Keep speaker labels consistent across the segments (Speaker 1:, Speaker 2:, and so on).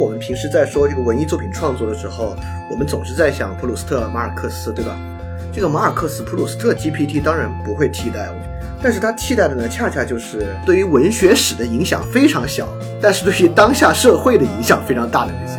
Speaker 1: 我们平时在说这个文艺作品创作的时候，我们总是在想普鲁斯特、马尔克斯，对吧？这个马尔克斯、普鲁斯特 GPT 当然不会替代，但是它替代的呢，恰恰就是对于文学史的影响非常小，但是对于当下社会的影响非常大的那些。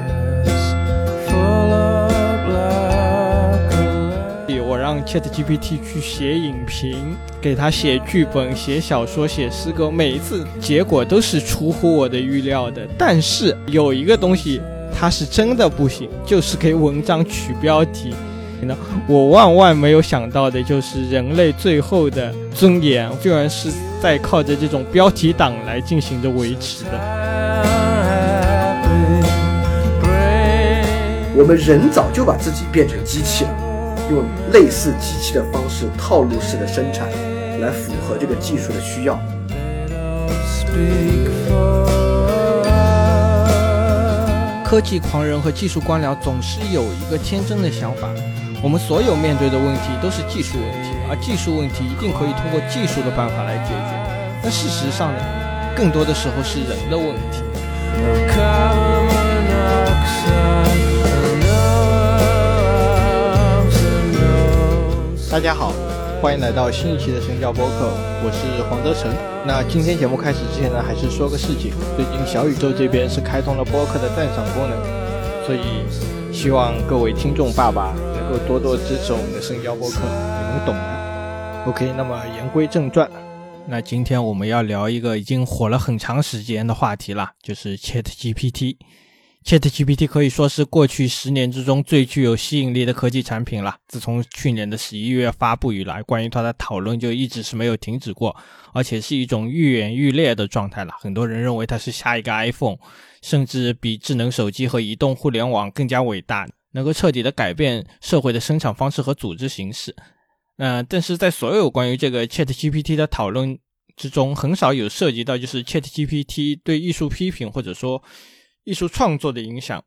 Speaker 2: ChatGPT 去写影评，给他写剧本、写小说、写诗歌，每一次结果都是出乎我的预料的。但是有一个东西，它是真的不行，就是给文章取标题。那我万万没有想到的就是人类最后的尊严，居然是在靠着这种标题党来进行着维持的。
Speaker 1: 我们人早就把自己变成机器了。用类似机器的方式，套路式的生产，来符合这个技术的需要。
Speaker 2: 科技狂人和技术官僚总是有一个天真的想法：我们所有面对的问题都是技术问题，而技术问题一定可以通过技术的办法来解决。但事实上呢，更多的时候是人的问题。大家好，欢迎来到新一期的神教播客，我是黄德成。那今天节目开始之前呢，还是说个事情。最近小宇宙这边是开通了播客的赞赏功能，所以希望各位听众爸爸能够多多支持我们的神教播客，你们懂的。OK，那么言归正传，那今天我们要聊一个已经火了很长时间的话题了，就是 ChatGPT。ChatGPT 可以说是过去十年之中最具有吸引力的科技产品了。自从去年的十一月发布以来，关于它的讨论就一直是没有停止过，而且是一种愈演愈烈的状态了。很多人认为它是下一个 iPhone，甚至比智能手机和移动互联网更加伟大，能够彻底的改变社会的生产方式和组织形式。嗯，但是在所有关于这个 ChatGPT 的讨论之中，很少有涉及到就是 ChatGPT 对艺术批评或者说。艺术创作的影响，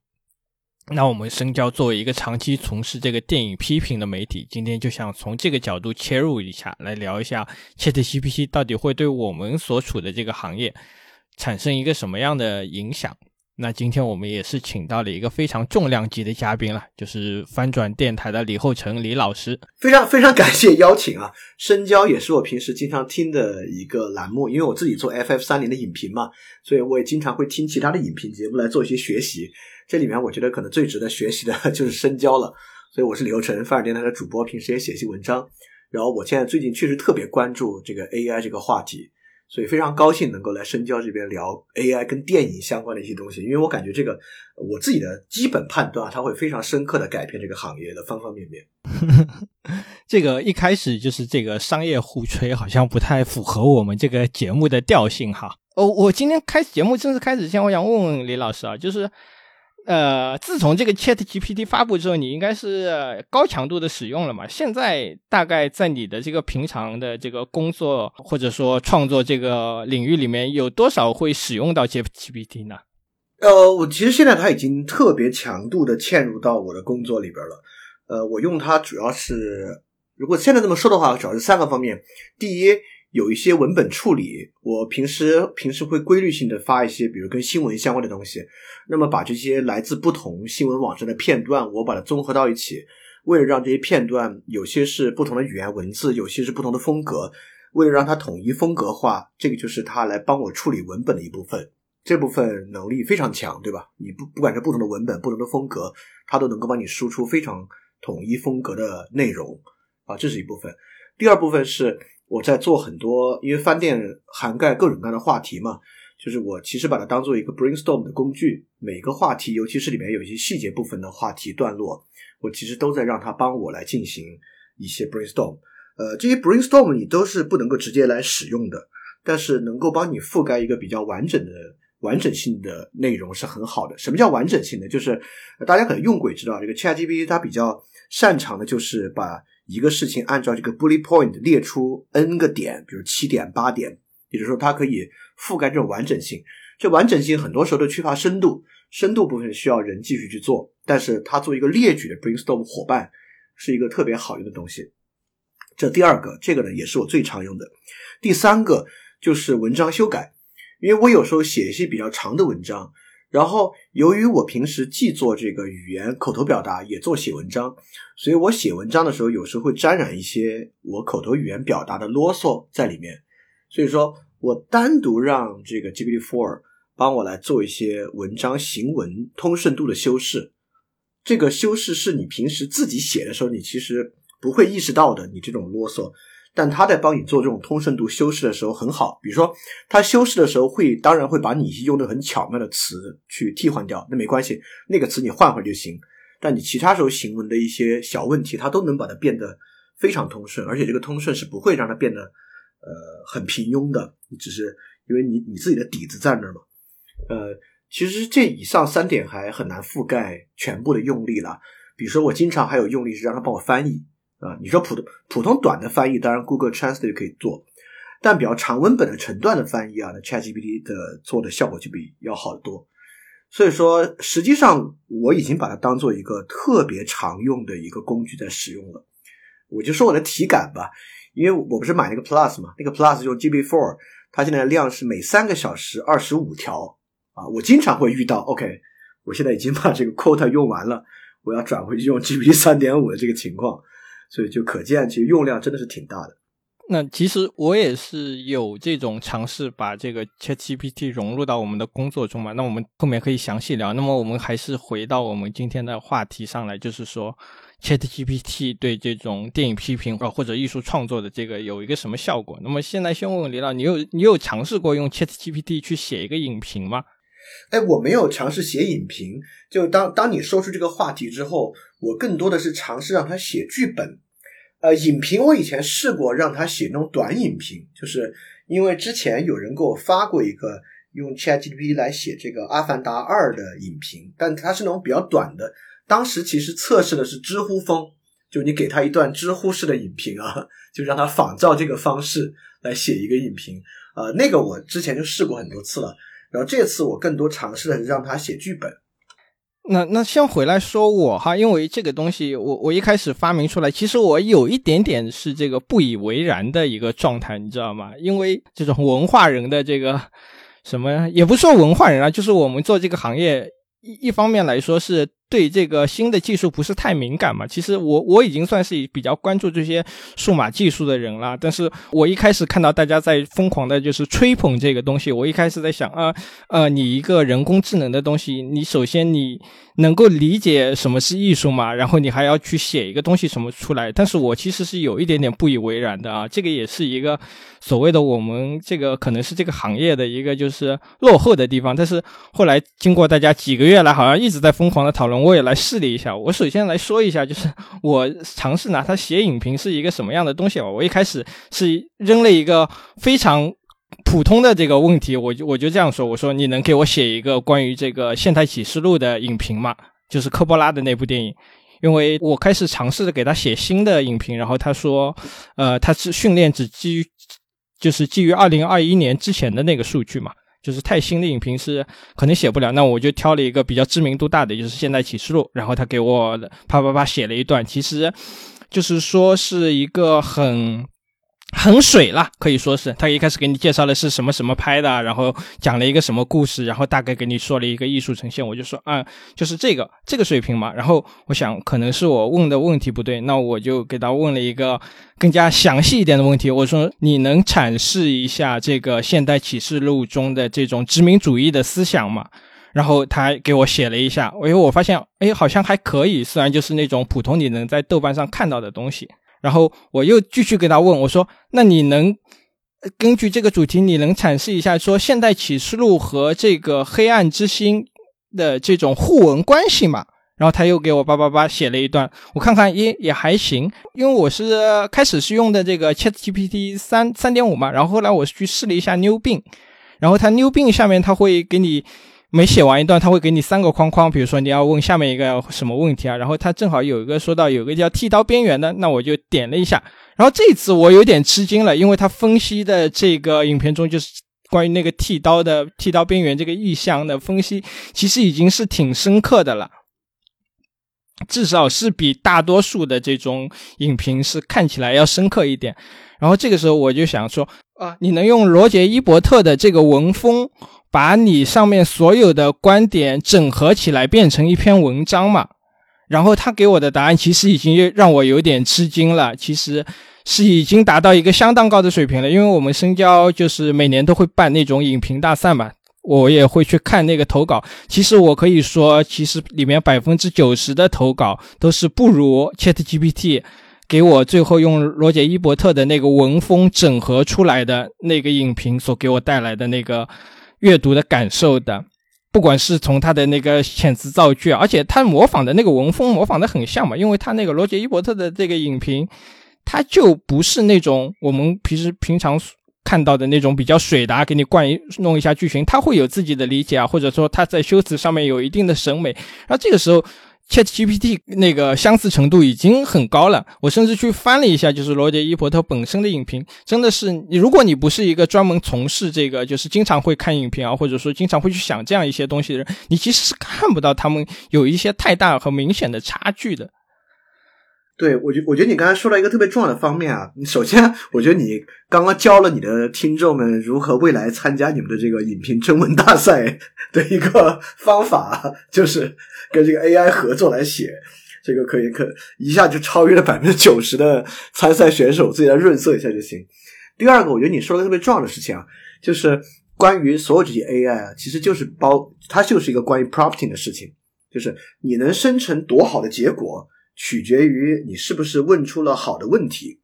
Speaker 2: 那我们深交作为一个长期从事这个电影批评的媒体，今天就想从这个角度切入一下，来聊一下 ChatGPT 到底会对我们所处的这个行业产生一个什么样的影响。那今天我们也是请到了一个非常重量级的嘉宾了，就是翻转电台的李厚成李老师。
Speaker 1: 非常非常感谢邀请啊！深交也是我平时经常听的一个栏目，因为我自己做 FF 三零的影评嘛，所以我也经常会听其他的影评节目来做一些学习。这里面我觉得可能最值得学习的 就是深交了。所以我是李厚成，翻转电台的主播，平时也写一些文章。然后我现在最近确实特别关注这个 AI 这个话题。所以非常高兴能够来深交这边聊 AI 跟电影相关的一些东西，因为我感觉这个我自己的基本判断，它会非常深刻的改变这个行业的方方面面。
Speaker 2: 这个一开始就是这个商业互吹，好像不太符合我们这个节目的调性哈。哦，我今天开始节目正式开始之前，我想问问李老师啊，就是。呃，自从这个 Chat GPT 发布之后，你应该是高强度的使用了嘛？现在大概在你的这个平常的这个工作或者说创作这个领域里面，有多少会使用到 Chat GPT 呢？
Speaker 1: 呃，我其实现在它已经特别强度的嵌入到我的工作里边了。呃，我用它主要是，如果现在这么说的话，主要是三个方面。第一。有一些文本处理，我平时平时会规律性的发一些，比如跟新闻相关的东西。那么把这些来自不同新闻网站的片段，我把它综合到一起，为了让这些片段有些是不同的语言文字，有些是不同的风格，为了让它统一风格化，这个就是它来帮我处理文本的一部分。这部分能力非常强，对吧？你不不管是不同的文本、不同的风格，它都能够帮你输出非常统一风格的内容啊，这是一部分。第二部分是。我在做很多，因为饭店涵盖各种各样的话题嘛，就是我其实把它当做一个 brainstorm 的工具。每个话题，尤其是里面有一些细节部分的话题段落，我其实都在让它帮我来进行一些 brainstorm。呃，这些 brainstorm 你都是不能够直接来使用的，但是能够帮你覆盖一个比较完整的、完整性的内容是很好的。什么叫完整性呢？就是大家可能用过也知道，这个 ChatGPT 它比较擅长的就是把。一个事情按照这个 bullet point 列出 n 个点，比如七点、八点，也就是说它可以覆盖这种完整性。这完整性很多时候都缺乏深度，深度部分需要人继续去做。但是它作为一个列举的 brainstorm 伙伴，是一个特别好用的东西。这第二个，这个呢也是我最常用的。第三个就是文章修改，因为我有时候写一些比较长的文章，然后，由于我平时既做这个语言口头表达，也做写文章，所以我写文章的时候，有时候会沾染一些我口头语言表达的啰嗦在里面。所以说我单独让这个 GPT-4 帮我来做一些文章行文通顺度的修饰。这个修饰是你平时自己写的时候，你其实不会意识到的，你这种啰嗦。但他在帮你做这种通顺度修饰的时候很好，比如说他修饰的时候会，当然会把你用的很巧妙的词去替换掉，那没关系，那个词你换换就行。但你其他时候行文的一些小问题，他都能把它变得非常通顺，而且这个通顺是不会让它变得呃很平庸的，你只是因为你你自己的底子在那儿嘛。呃，其实这以上三点还很难覆盖全部的用力了。比如说我经常还有用力是让他帮我翻译。啊，你说普通普通短的翻译，当然 Google Translate 可以做，但比较长文本的成段的翻译啊，那 ChatGPT 的做的效果就比要好得多。所以说，实际上我已经把它当做一个特别常用的一个工具在使用了。我就说我的体感吧，因为我不是买那个 Plus 嘛，那个 Plus 用 GB4，它现在的量是每三个小时二十五条啊。我经常会遇到，OK，我现在已经把这个 quota 用完了，我要转回去用 GPT 三点五的这个情况。所以就可见，其实用量真的是挺大的。
Speaker 2: 那其实我也是有这种尝试，把这个 ChatGPT 融入到我们的工作中嘛。那我们后面可以详细聊。那么我们还是回到我们今天的话题上来，就是说 ChatGPT 对这种电影批评啊或者艺术创作的这个有一个什么效果？那么现在先问问李老，你有你有尝试过用 ChatGPT 去写一个影评吗？
Speaker 1: 哎，我没有尝试写影评。就当当你说出这个话题之后，我更多的是尝试让他写剧本。呃，影评我以前试过让他写那种短影评，就是因为之前有人给我发过一个用 ChatGPT 来写这个《阿凡达二》的影评，但它是那种比较短的。当时其实测试的是知乎风，就你给他一段知乎式的影评啊，就让他仿照这个方式来写一个影评。呃，那个我之前就试过很多次了。然后这次我更多尝试的是让他写剧本。
Speaker 2: 那那先回来说我哈，因为这个东西我我一开始发明出来，其实我有一点点是这个不以为然的一个状态，你知道吗？因为这种文化人的这个什么，也不说文化人啊，就是我们做这个行业一一方面来说是。对这个新的技术不是太敏感嘛？其实我我已经算是比较关注这些数码技术的人了。但是我一开始看到大家在疯狂的就是吹捧这个东西，我一开始在想啊，呃，你一个人工智能的东西，你首先你能够理解什么是艺术嘛？然后你还要去写一个东西什么出来？但是我其实是有一点点不以为然的啊。这个也是一个所谓的我们这个可能是这个行业的一个就是落后的地方。但是后来经过大家几个月来，好像一直在疯狂的讨论。我也来试了一下。我首先来说一下，就是我尝试拿它写影评是一个什么样的东西吧。我一开始是扔了一个非常普通的这个问题，我就我就这样说：我说你能给我写一个关于这个《现代启示录》的影评吗？就是科波拉的那部电影。因为我开始尝试着给他写新的影评，然后他说，呃，他是训练只基于就是基于二零二一年之前的那个数据嘛。就是太新的影评是可能写不了，那我就挑了一个比较知名度大的，就是《现代启示录》，然后他给我啪啪啪写了一段，其实就是说是一个很。很水了，可以说是他一开始给你介绍的是什么什么拍的，然后讲了一个什么故事，然后大概给你说了一个艺术呈现，我就说啊，就是这个这个水平嘛。然后我想可能是我问的问题不对，那我就给他问了一个更加详细一点的问题，我说你能阐释一下这个《现代启示录》中的这种殖民主义的思想吗？然后他给我写了一下，因为我发现哎好像还可以，虽然就是那种普通你能在豆瓣上看到的东西。然后我又继续给他问我说：“那你能根据这个主题，你能阐释一下说《现代启示录》和这个《黑暗之心》的这种互文关系吗？”然后他又给我叭叭叭写了一段，我看看也也还行，因为我是开始是用的这个 ChatGPT 三三点五嘛，然后后来我去试了一下 New Bing，然后它 New Bing 下面它会给你。每写完一段，他会给你三个框框，比如说你要问下面一个什么问题啊，然后他正好有一个说到有个叫剃刀边缘的，那我就点了一下，然后这次我有点吃惊了，因为他分析的这个影片中就是关于那个剃刀的剃刀边缘这个意象的分析，其实已经是挺深刻的了，至少是比大多数的这种影评是看起来要深刻一点。然后这个时候我就想说啊，你能用罗杰伊伯特的这个文风。把你上面所有的观点整合起来变成一篇文章嘛。然后他给我的答案其实已经让我有点吃惊了，其实是已经达到一个相当高的水平了。因为我们深交就是每年都会办那种影评大赛嘛，我也会去看那个投稿。其实我可以说，其实里面百分之九十的投稿都是不如 ChatGPT 给我最后用罗杰伊伯特的那个文风整合出来的那个影评所给我带来的那个阅读的感受的。不管是从他的那个遣词造句，而且他模仿的那个文风模仿的很像嘛，因为他那个罗杰伊伯特的这个影评，他就不是那种我们平时平常看到的那种比较水的，给你灌一弄一下剧情，他会有自己的理解啊，或者说他在修辞上面有一定的审美，然后这个时候。ChatGPT 那个相似程度已经很高了，我甚至去翻了一下，就是罗杰伊伯特本身的影评，真的是你，如果你不是一个专门从事这个，就是经常会看影评啊，或者说经常会去想这样一些东西的人，你其实是看不到他们有一些太大和明显的差距的。
Speaker 1: 对，我觉我觉得你刚才说了一个特别重要的方面啊。首先，我觉得你刚刚教了你的听众们如何未来参加你们的这个影评征文大赛的一个方法，就是跟这个 AI 合作来写，这个可以可一下就超越了百分之九十的参赛选手，自己来润色一下就行。第二个，我觉得你说的特别重要的事情啊，就是关于所有这些 AI 啊，其实就是包，它就是一个关于 prompting 的事情，就是你能生成多好的结果。取决于你是不是问出了好的问题，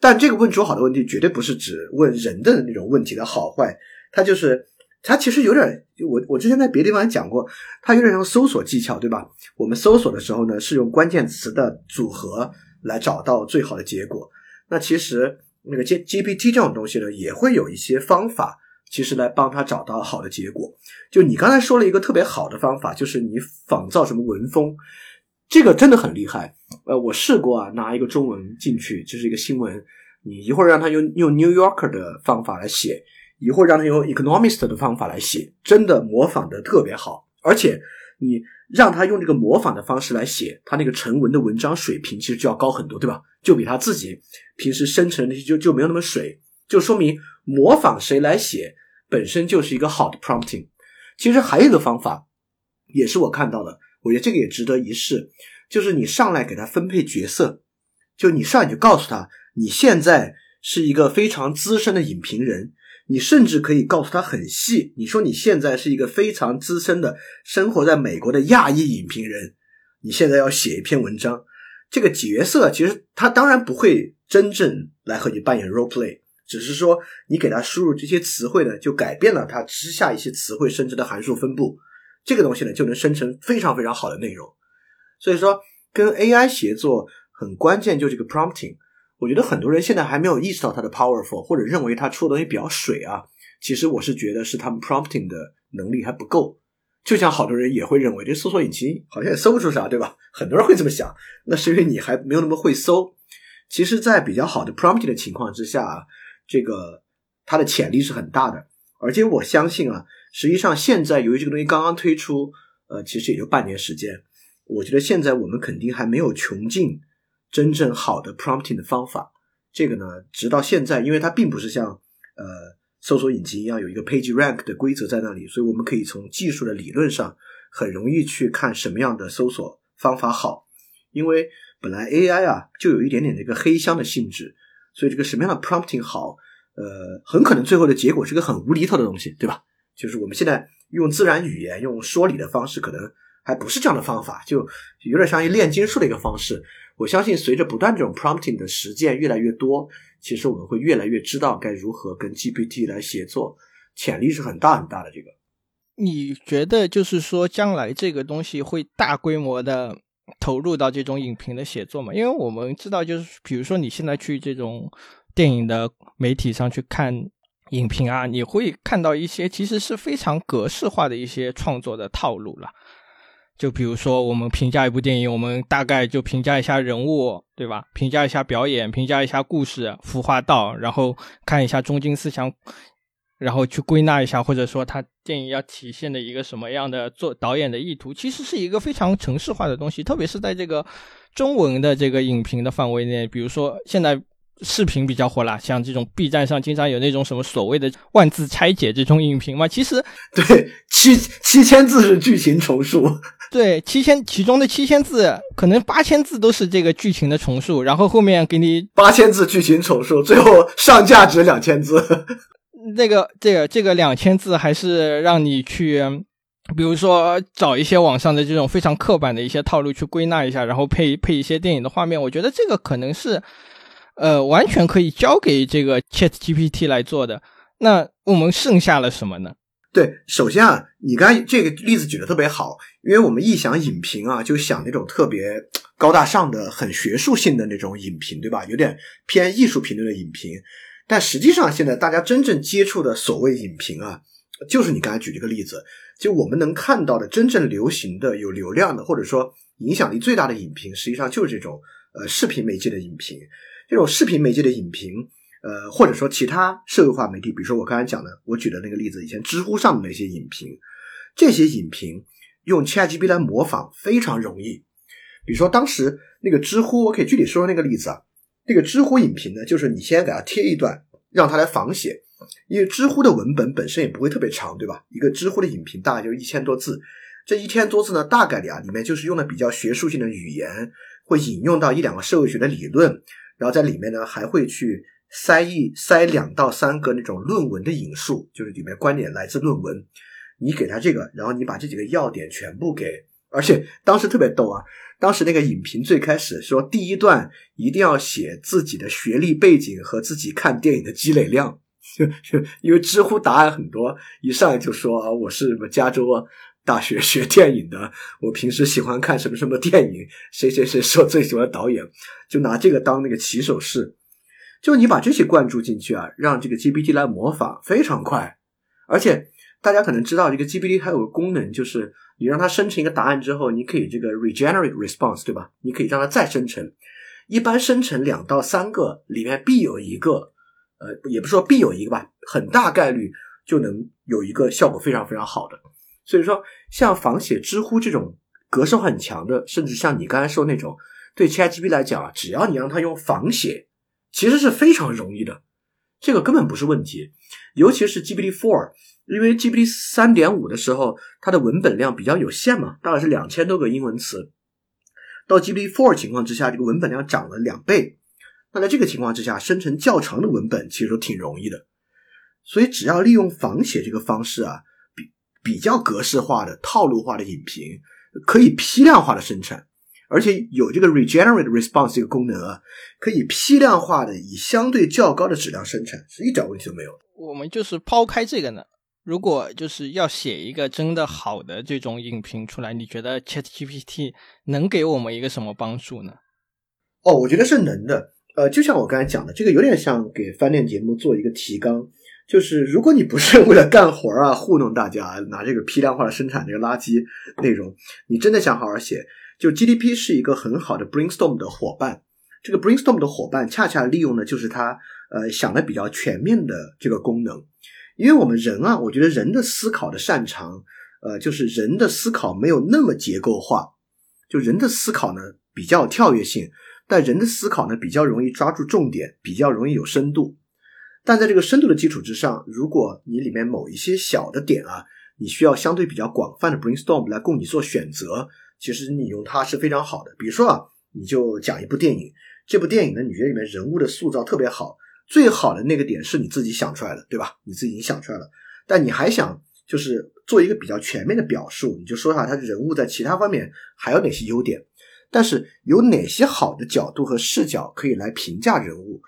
Speaker 1: 但这个问出好的问题绝对不是指问人的那种问题的好坏，它就是它其实有点，我我之前在别的地方讲过，它有点像搜索技巧，对吧？我们搜索的时候呢，是用关键词的组合来找到最好的结果。那其实那个 G GPT 这种东西呢，也会有一些方法，其实来帮他找到好的结果。就你刚才说了一个特别好的方法，就是你仿造什么文风。这个真的很厉害，呃，我试过啊，拿一个中文进去，就是一个新闻，你一会儿让他用用 New Yorker 的方法来写，一会儿让他用 Economist 的方法来写，真的模仿的特别好，而且你让他用这个模仿的方式来写，他那个成文的文章水平其实就要高很多，对吧？就比他自己平时生成那些就就没有那么水，就说明模仿谁来写本身就是一个好的 prompting。其实还有一个方法，也是我看到的。我觉得这个也值得一试，就是你上来给他分配角色，就你上来就告诉他，你现在是一个非常资深的影评人，你甚至可以告诉他很细，你说你现在是一个非常资深的生活在美国的亚裔影评人，你现在要写一篇文章，这个角色其实他当然不会真正来和你扮演 role play，只是说你给他输入这些词汇呢，就改变了他之下一些词汇生成的函数分布。这个东西呢，就能生成非常非常好的内容。所以说，跟 AI 协作很关键，就这个 prompting。我觉得很多人现在还没有意识到它的 powerful，或者认为它出的东西比较水啊。其实我是觉得是他们 prompting 的能力还不够。就像好多人也会认为这搜索引擎好像也搜不出啥，对吧？很多人会这么想，那是因为你还没有那么会搜。其实，在比较好的 prompting 的情况之下，这个它的潜力是很大的。而且我相信啊。实际上，现在由于这个东西刚刚推出，呃，其实也就半年时间。我觉得现在我们肯定还没有穷尽真正好的 prompting 的方法。这个呢，直到现在，因为它并不是像呃搜索引擎一样有一个 page rank 的规则在那里，所以我们可以从技术的理论上很容易去看什么样的搜索方法好。因为本来 AI 啊就有一点点这个黑箱的性质，所以这个什么样的 prompting 好，呃，很可能最后的结果是个很无厘头的东西，对吧？就是我们现在用自然语言、用说理的方式，可能还不是这样的方法，就有点像一炼金术的一个方式。我相信，随着不断这种 prompting 的实践越来越多，其实我们会越来越知道该如何跟 GPT 来协作，潜力是很大很大的。这个，
Speaker 2: 你觉得就是说，将来这个东西会大规模的投入到这种影评的写作吗？因为我们知道，就是比如说你现在去这种电影的媒体上去看。影评啊，你会看到一些其实是非常格式化的一些创作的套路了。就比如说，我们评价一部电影，我们大概就评价一下人物，对吧？评价一下表演，评价一下故事孵化道，然后看一下中心思想，然后去归纳一下，或者说他电影要体现的一个什么样的做导演的意图，其实是一个非常程式化的东西。特别是在这个中文的这个影评的范围内，比如说现在。视频比较火啦，像这种 B 站上经常有那种什么所谓的万字拆解这种影评嘛，其实
Speaker 1: 对七七千字是剧情重述，
Speaker 2: 对七千其中的七千字，可能八千字都是这个剧情的重述，然后后面给你
Speaker 1: 八千字剧情重述，最后上价值两千字。
Speaker 2: 那个这个这个两千字还是让你去，比如说找一些网上的这种非常刻板的一些套路去归纳一下，然后配配一些电影的画面，我觉得这个可能是。呃，完全可以交给这个 Chat GPT 来做的。那我们剩下了什么呢？
Speaker 1: 对，首先啊，你刚才这个例子举得特别好，因为我们一想影评啊，就想那种特别高大上的、很学术性的那种影评，对吧？有点偏艺术评论的影评。但实际上，现在大家真正接触的所谓影评啊，就是你刚才举这个例子，就我们能看到的真正流行的、有流量的，或者说影响力最大的影评，实际上就是这种呃视频媒介的影评。这种视频媒介的影评，呃，或者说其他社会化媒体，比如说我刚才讲的，我举的那个例子，以前知乎上的那些影评，这些影评用 ChatGPT 来模仿非常容易。比如说当时那个知乎，我可以具体说说那个例子啊。那个知乎影评呢，就是你先给它贴一段，让它来仿写，因为知乎的文本本身也不会特别长，对吧？一个知乎的影评大概就是一千多字，这一千多字呢，大概里啊，里面就是用的比较学术性的语言，会引用到一两个社会学的理论。然后在里面呢，还会去塞一塞两到三个那种论文的引述，就是里面观点来自论文。你给他这个，然后你把这几个要点全部给，而且当时特别逗啊，当时那个影评最开始说第一段一定要写自己的学历背景和自己看电影的积累量，就 就因为知乎答案很多，一上来就说啊，我是什么加州啊。大学 学电影的，我平时喜欢看什么什么电影，谁谁谁说最喜欢导演，就拿这个当那个起手式，就你把这些灌注进去啊，让这个 GPT 来模仿非常快，而且大家可能知道这个 GPT 它有个功能，就是你让它生成一个答案之后，你可以这个 regenerate response，对吧？你可以让它再生成，一般生成两到三个里面必有一个，呃，也不是说必有一个吧，很大概率就能有一个效果非常非常好的。所以说，像仿写知乎这种格式化很强的，甚至像你刚才说那种，对 ChatGPT 来讲啊，只要你让它用仿写，其实是非常容易的，这个根本不是问题。尤其是 GPT Four，因为 GPT 三点五的时候，它的文本量比较有限嘛，大概是两千多个英文词。到 GPT Four 情况之下，这个文本量涨了两倍。那在这个情况之下，生成较长的文本其实都挺容易的。所以，只要利用仿写这个方式啊。比较格式化的套路化的影评，可以批量化的生产，而且有这个 regenerate response 这个功能啊，可以批量化的以相对较高的质量生产，是一点问题都没有。
Speaker 2: 我们就是抛开这个呢，如果就是要写一个真的好的这种影评出来，你觉得 ChatGPT 能给我们一个什么帮助呢？
Speaker 1: 哦，我觉得是能的。呃，就像我刚才讲的，这个有点像给饭店节目做一个提纲。就是如果你不是为了干活啊，糊弄大家，拿这个批量化生产这个垃圾内容，你真的想好好写，就 GDP 是一个很好的 brainstorm 的伙伴。这个 brainstorm 的伙伴恰恰利用的就是它呃想的比较全面的这个功能。因为我们人啊，我觉得人的思考的擅长，呃，就是人的思考没有那么结构化，就人的思考呢比较跳跃性，但人的思考呢比较容易抓住重点，比较容易有深度。但在这个深度的基础之上，如果你里面某一些小的点啊，你需要相对比较广泛的 brainstorm 来供你做选择，其实你用它是非常好的。比如说啊，你就讲一部电影，这部电影呢，你觉得里面人物的塑造特别好，最好的那个点是你自己想出来的，对吧？你自己已经想出来了，但你还想就是做一个比较全面的表述，你就说一下他人物在其他方面还有哪些优点，但是有哪些好的角度和视角可以来评价人物。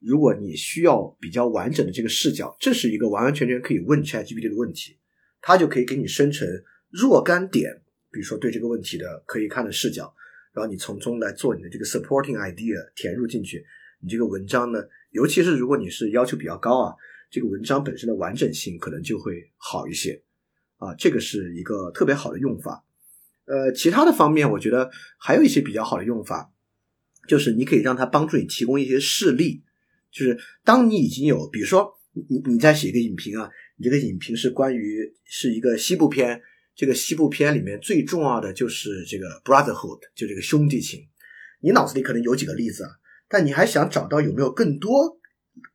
Speaker 1: 如果你需要比较完整的这个视角，这是一个完完全全可以问 ChatGPT 的问题，它就可以给你生成若干点，比如说对这个问题的可以看的视角，然后你从中来做你的这个 supporting idea 填入进去，你这个文章呢，尤其是如果你是要求比较高啊，这个文章本身的完整性可能就会好一些啊，这个是一个特别好的用法。呃，其他的方面，我觉得还有一些比较好的用法，就是你可以让它帮助你提供一些事例。就是当你已经有，比如说你你在写一个影评啊，你这个影评是关于是一个西部片，这个西部片里面最重要的就是这个 brotherhood，就这个兄弟情。你脑子里可能有几个例子啊，但你还想找到有没有更多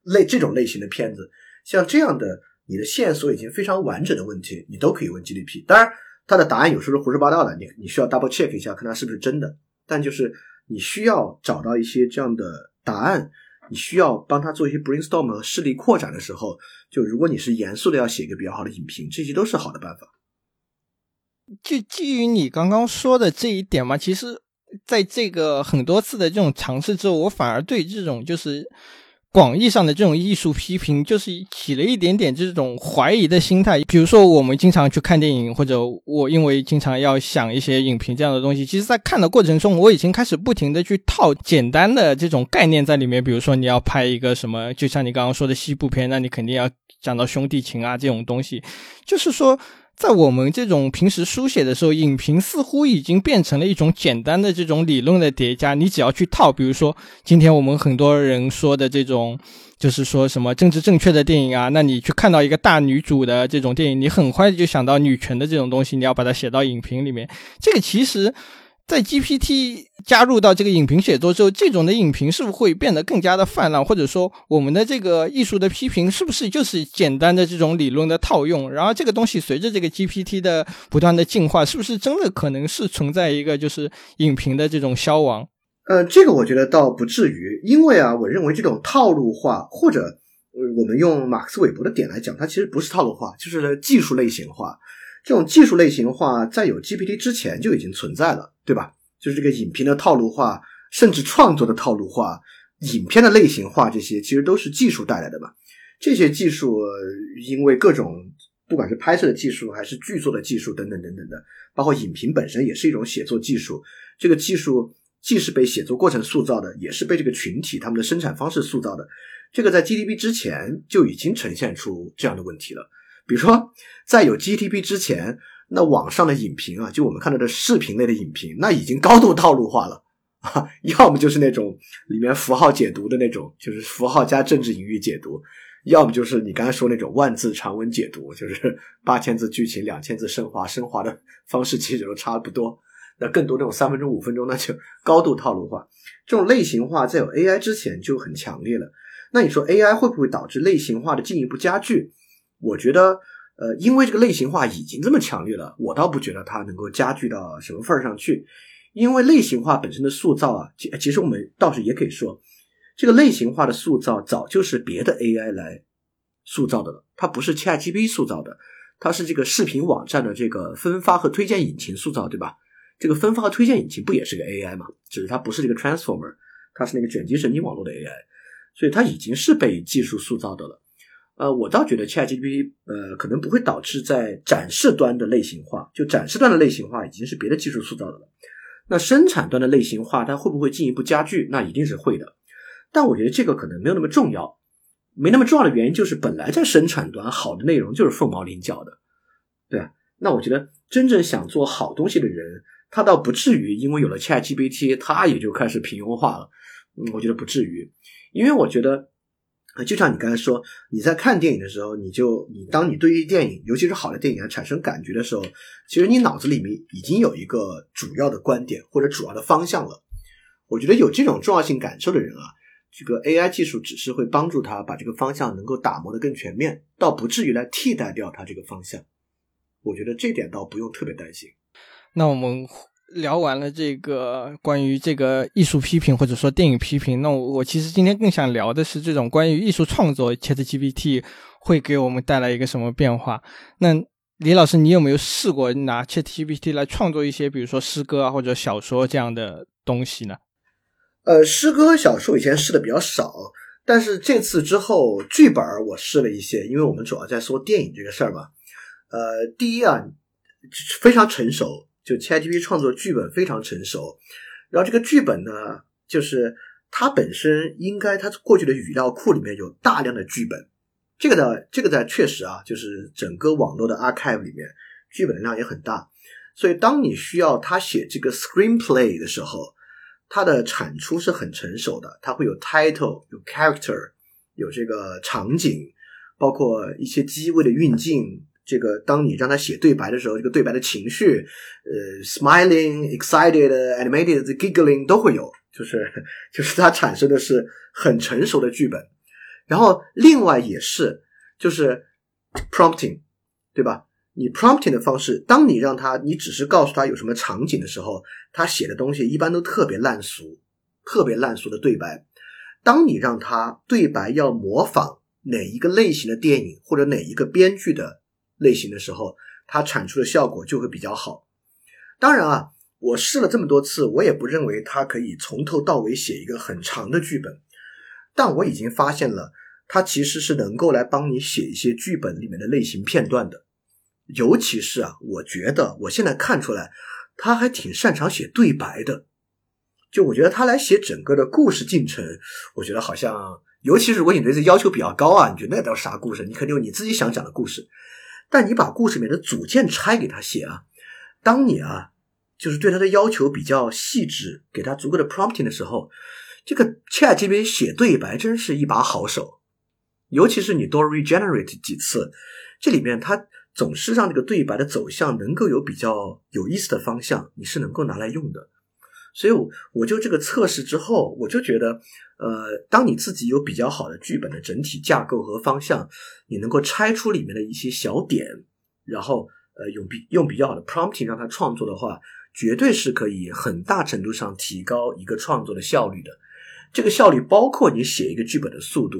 Speaker 1: 类这种类型的片子，像这样的你的线索已经非常完整的问题，你都可以问 GDP。当然，它的答案有时候是胡说八道的，你你需要 double check 一下，看它是不是真的。但就是你需要找到一些这样的答案，你需要帮他做一些 brainstorm 和势力扩展的时候，就如果你是严肃的要写一个比较好的影评，这些都是好的办法。
Speaker 2: 就基于你刚刚说的这一点嘛，其实在这个很多次的这种尝试之后，我反而对这种就是广义上的这种艺术批评，就是起了一点点这种怀疑的心态。比如说，我们经常去看电影，或者我因为经常要想一些影评这样的东西，其实，在看的过程中，我已经开始不停的去套简单的这种概念在里面。比如说，你要拍一个什么，就像你刚刚说的西部片，那你肯定要讲到兄弟情啊这种东西，就是说。在我们这种平时书写的时候，影评似乎已经变成了一种简单的这种理论的叠加。你只要去套，比如说今天我们很多人说的这种，就是说什么政治正确的电影啊，那你去看到一个大女主的这种电影，你很快就想到女权的这种东西，你要把它写到影评里面。这个其实。在 GPT 加入到这个影评写作之后，这种的影评是不是会变得更加的泛滥？或者说，我们的这个艺术的批评是不是就是简单的这种理论的套用？然后，这个东西随着这个 GPT 的不断的进化，是不是真的可能是存在一个就是影评的这种消亡？
Speaker 1: 呃，这个我觉得倒不至于，因为啊，我认为这种套路化，或者我们用马克思韦伯的点来讲，它其实不是套路化，就是技术类型化。这种技术类型化在有 GPT 之前就已经存在了，对吧？就是这个影评的套路化，甚至创作的套路化，影片的类型化，这些其实都是技术带来的嘛。这些技术因为各种不管是拍摄的技术，还是剧作的技术等等等等的，包括影评本身也是一种写作技术。这个技术既是被写作过程塑造的，也是被这个群体他们的生产方式塑造的。这个在 GDP 之前就已经呈现出这样的问题了。比如说，在有 GTP 之前，那网上的影评啊，就我们看到的视频类的影评，那已经高度套路化了啊，要么就是那种里面符号解读的那种，就是符号加政治隐喻解读；要么就是你刚才说那种万字长文解读，就是八千字剧情，两千字升华，升华的方式其实都差不多。那更多那种三分钟、五分钟，那就高度套路化。这种类型化在有 AI 之前就很强烈了。那你说 AI 会不会导致类型化的进一步加剧？我觉得，呃，因为这个类型化已经这么强烈了，我倒不觉得它能够加剧到什么份儿上去。因为类型化本身的塑造啊，其其实我们倒是也可以说，这个类型化的塑造早就是别的 AI 来塑造的了，它不是 ChatGPT 塑造的，它是这个视频网站的这个分发和推荐引擎塑造，对吧？这个分发和推荐引擎不也是个 AI 吗？只是它不是这个 Transformer，它是那个卷积神经网络的 AI，所以它已经是被技术塑造的了。呃，我倒觉得 ChatGPT 呃可能不会导致在展示端的类型化，就展示端的类型化已经是别的技术塑造的了。那生产端的类型化它会不会进一步加剧？那一定是会的。但我觉得这个可能没有那么重要，没那么重要的原因就是本来在生产端好的内容就是凤毛麟角的，对啊。那我觉得真正想做好东西的人，他倒不至于因为有了 ChatGPT，他也就开始平庸化了。嗯，我觉得不至于，因为我觉得。啊，就像你刚才说，你在看电影的时候，你就你当你对于电影，尤其是好的电影产生感觉的时候，其实你脑子里面已经有一个主要的观点或者主要的方向了。我觉得有这种重要性感受的人啊，这个 AI 技术只是会帮助他把这个方向能够打磨的更全面，倒不至于来替代掉他这个方向。我觉得这点倒不用特别担心。
Speaker 2: 那我们。聊完了这个关于这个艺术批评或者说电影批评，那我我其实今天更想聊的是这种关于艺术创作，ChatGPT 会给我们带来一个什么变化？那李老师，你有没有试过拿 ChatGPT 来创作一些，比如说诗歌啊或者小说这样的东西呢？
Speaker 1: 呃，诗歌、小说以前试的比较少，但是这次之后剧本我试了一些，因为我们主要在说电影这个事儿嘛。呃，第一啊，非常成熟。就 ChatGPT 创作剧本非常成熟，然后这个剧本呢，就是它本身应该它过去的语料库里面有大量的剧本，这个呢，这个在确实啊，就是整个网络的 archive 里面剧本的量也很大，所以当你需要它写这个 screenplay 的时候，它的产出是很成熟的，它会有 title，有 character，有这个场景，包括一些机位的运镜。这个，当你让他写对白的时候，这个对白的情绪，呃，smiling、excited、animated、giggling 都会有，就是 就是它产生的是很成熟的剧本。然后另外也是就是 prompting，对吧？你 prompting 的方式，当你让他你只是告诉他有什么场景的时候，他写的东西一般都特别烂俗，特别烂俗的对白。当你让他对白要模仿哪一个类型的电影或者哪一个编剧的类型的时候，它产出的效果就会比较好。当然啊，我试了这么多次，我也不认为它可以从头到尾写一个很长的剧本。但我已经发现了，它其实是能够来帮你写一些剧本里面的类型片段的。尤其是啊，我觉得我现在看出来，他还挺擅长写对白的。就我觉得他来写整个的故事进程，我觉得好像，尤其是如果你对这要求比较高啊，你觉得那叫啥故事？你肯定有你自己想讲的故事。但你把故事里面的组件拆给他写啊，当你啊，就是对他的要求比较细致，给他足够的 prompting 的时候。这个 Chat GPT 写对白真是一把好手，尤其是你多 regenerate 几次，这里面它总是让这个对白的走向能够有比较有意思的方向，你是能够拿来用的。所以，我我就这个测试之后，我就觉得，呃，当你自己有比较好的剧本的整体架构和方向，你能够拆出里面的一些小点，然后呃用比用比较好的 prompting 让它创作的话，绝对是可以很大程度上提高一个创作的效率的。这个效率包括你写一个剧本的速度，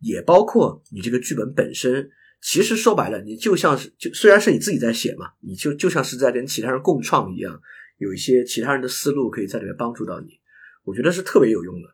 Speaker 1: 也包括你这个剧本本身。其实说白了，你就像是就虽然是你自己在写嘛，你就就像是在跟其他人共创一样，有一些其他人的思路可以在里面帮助到你。我觉得是特别有用的。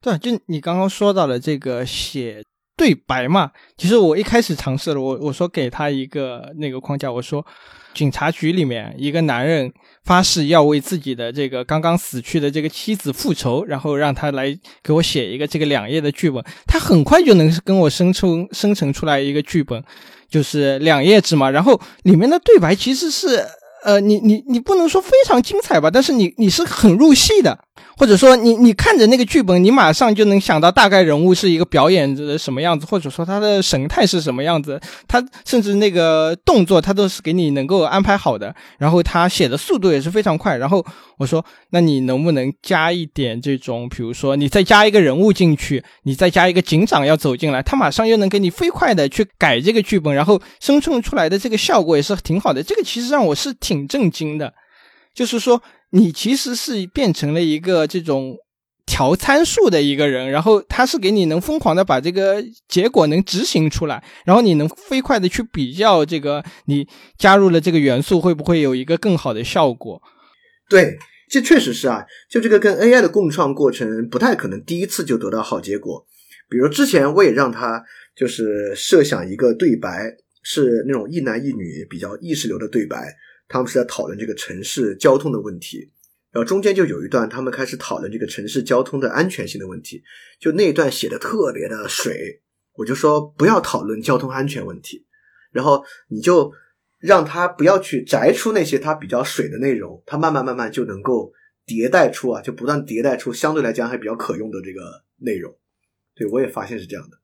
Speaker 2: 对，就你刚刚说到的这个写对白嘛，其实我一开始尝试了，我我说给他一个那个框架，我说。警察局里面，一个男人发誓要为自己的这个刚刚死去的这个妻子复仇，然后让他来给我写一个这个两页的剧本。他很快就能跟我生成生成出来一个剧本，就是两页纸嘛。然后里面的对白其实是，呃，你你你不能说非常精彩吧，但是你你是很入戏的。或者说，你你看着那个剧本，你马上就能想到大概人物是一个表演的什么样子，或者说他的神态是什么样子，他甚至那个动作他都是给你能够安排好的。然后他写的速度也是非常快。然后我说，那你能不能加一点这种，比如说你再加一个人物进去，你再加一个警长要走进来，他马上又能给你飞快的去改这个剧本，然后生成出来的这个效果也是挺好的。这个其实让我是挺震惊的，就是说。你其实是变成了一个这种调参数的一个人，然后他是给你能疯狂的把这个结果能执行出来，然后你能飞快的去比较这个你加入了这个元素会不会有一个更好的效果？
Speaker 1: 对，这确实是啊，就这个跟 AI 的共创过程不太可能第一次就得到好结果。比如之前我也让他就是设想一个对白是那种一男一女比较意识流的对白。他们是在讨论这个城市交通的问题，然后中间就有一段，他们开始讨论这个城市交通的安全性的问题。就那一段写的特别的水，我就说不要讨论交通安全问题，然后你就让他不要去摘出那些他比较水的内容，他慢慢慢慢就能够迭代出啊，就不断迭代出相对来讲还比较可用的这个内容。对我也发现是这样的。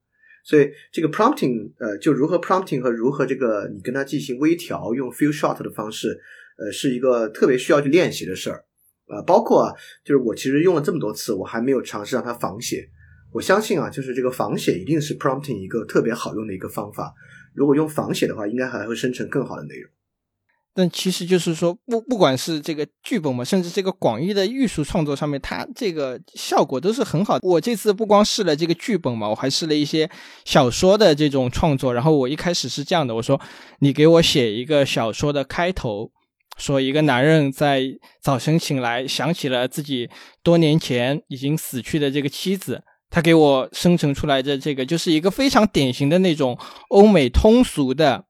Speaker 1: 所以这个 prompting，呃，就如何 prompting 和如何这个你跟它进行微调，用 few shot 的方式，呃，是一个特别需要去练习的事儿，啊，包括啊，就是我其实用了这么多次，我还没有尝试让它仿写。我相信啊，就是这个仿写一定是 prompting 一个特别好用的一个方法。如果用仿写的话，应该还会生成更好的内容。
Speaker 2: 但其实就是说，不不管是这个剧本嘛，甚至这个广义的艺术创作上面，它这个效果都是很好。我这次不光试了这个剧本嘛，我还试了一些小说的这种创作。然后我一开始是这样的，我说你给我写一个小说的开头，说一个男人在早晨醒来，想起了自己多年前已经死去的这个妻子，他给我生成出来的这个就是一个非常典型的那种欧美通俗的。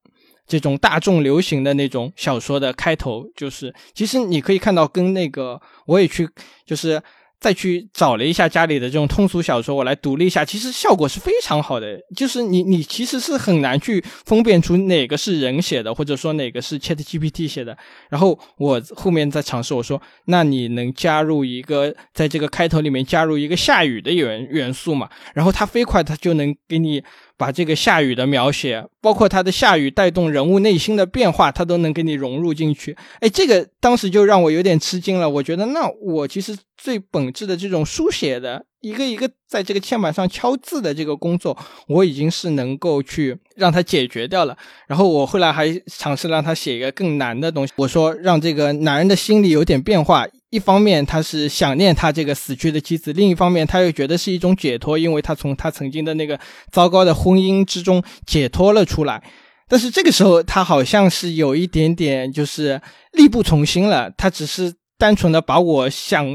Speaker 2: 这种大众流行的那种小说的开头，就是其实你可以看到，跟那个我也去，就是再去找了一下家里的这种通俗小说，我来读了一下，其实效果是非常好的。就是你你其实是很难去分辨出哪个是人写的，或者说哪个是 Chat GPT 写的。然后我后面再尝试，我说那你能加入一个在这个开头里面加入一个下雨的元元素嘛？然后它飞快，它就能给你。把这个下雨的描写，包括它的下雨带动人物内心的变化，它都能给你融入进去。哎，这个当时就让我有点吃惊了。我觉得，那我其实最本质的这种书写的一个一个在这个键盘上敲字的这个工作，我已经是能够去让他解决掉了。然后我后来还尝试让他写一个更难的东西，我说让这个男人的心里有点变化。一方面他是想念他这个死去的妻子，另一方面他又觉得是一种解脱，因为他从他曾经的那个糟糕的婚姻之中解脱了出来。但是这个时候他好像是有一点点就是力不从心了，他只是。单纯的把我想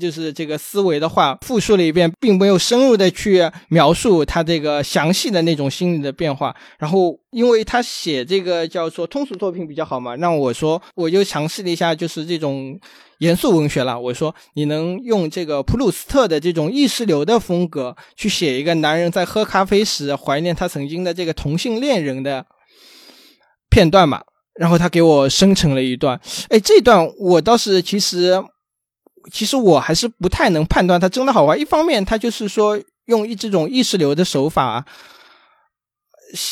Speaker 2: 就是这个思维的话复述了一遍，并没有深入的去描述他这个详细的那种心理的变化。然后，因为他写这个叫做通俗作品比较好嘛，让我说我就尝试了一下，就是这种严肃文学了。我说你能用这个普鲁斯特的这种意识流的风格去写一个男人在喝咖啡时怀念他曾经的这个同性恋人的片段嘛？然后他给我生成了一段，哎，这段我倒是其实，其实我还是不太能判断它真的好坏。一方面，他就是说用一这种意识流的手法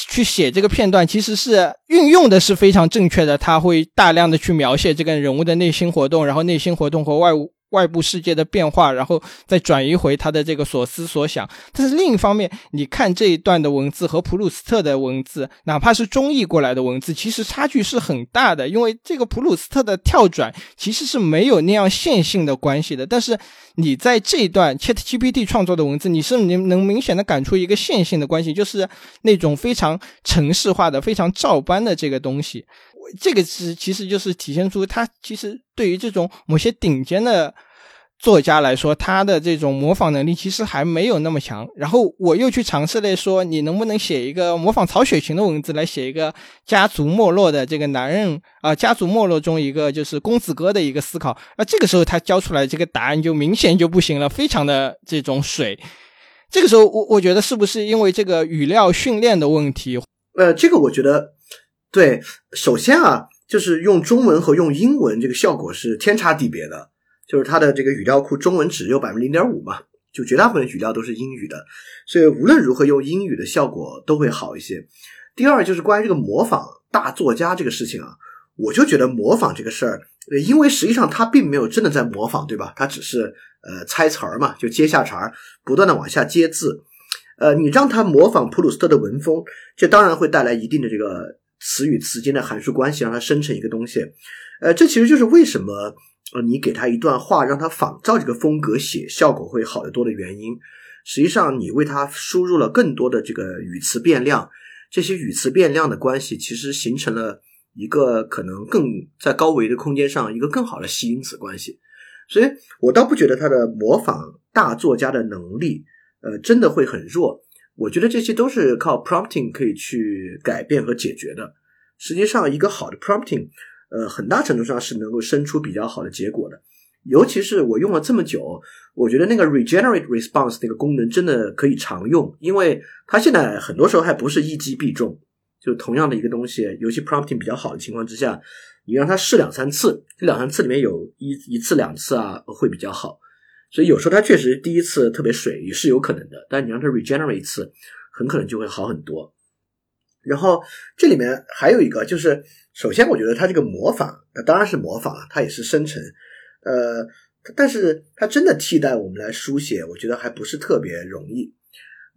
Speaker 2: 去写这个片段，其实是运用的是非常正确的。他会大量的去描写这个人物的内心活动，然后内心活动和外物。外部世界的变化，然后再转移回他的这个所思所想。但是另一方面，你看这一段的文字和普鲁斯特的文字，哪怕是中译过来的文字，其实差距是很大的。因为这个普鲁斯特的跳转其实是没有那样线性的关系的。但是你在这一段 ChatGPT 创作的文字，你是能能明显的感出一个线性的关系，就是那种非常程式化的、非常照搬的这个东西。这个是其实就是体现出他其实对于这种某些顶尖的作家来说，他的这种模仿能力其实还没有那么强。然后我又去尝试了说，你能不能写一个模仿曹雪芹的文字来写一个家族没落的这个男人啊？家族没落中一个就是公子哥的一个思考。那这个时候他交出来这个答案就明显就不行了，非常的这种水。这个时候我我觉得是不是因为这个语料训练的问题？
Speaker 1: 呃，这个我觉得。对，首先啊，就是用中文和用英文这个效果是天差地别的。就是它的这个语料库中文只有百分之零点五嘛，就绝大部分语料都是英语的，所以无论如何用英语的效果都会好一些。第二就是关于这个模仿大作家这个事情啊，我就觉得模仿这个事儿，因为实际上他并没有真的在模仿，对吧？他只是呃猜词儿嘛，就接下茬儿，不断的往下接字。呃，你让他模仿普鲁斯特的文风，这当然会带来一定的这个。词与词间的函数关系，让它生成一个东西，呃，这其实就是为什么呃，你给他一段话，让他仿照这个风格写，效果会好得多的原因。实际上，你为他输入了更多的这个语词变量，这些语词变量的关系，其实形成了一个可能更在高维的空间上一个更好的吸因子关系。所以我倒不觉得他的模仿大作家的能力，呃，真的会很弱。我觉得这些都是靠 prompting 可以去改变和解决的。实际上，一个好的 prompting，呃，很大程度上是能够生出比较好的结果的。尤其是我用了这么久，我觉得那个 regenerate response 那个功能真的可以常用，因为它现在很多时候还不是一击必中。就同样的一个东西，尤其 prompting 比较好的情况之下，你让它试两三次，这两三次里面有一一次两次啊，会比较好。所以有时候它确实第一次特别水也是有可能的，但你让它 regenerate 一次，很可能就会好很多。然后这里面还有一个就是，首先我觉得它这个模仿，当然是模仿了，它也是生成，呃，但是它真的替代我们来书写，我觉得还不是特别容易。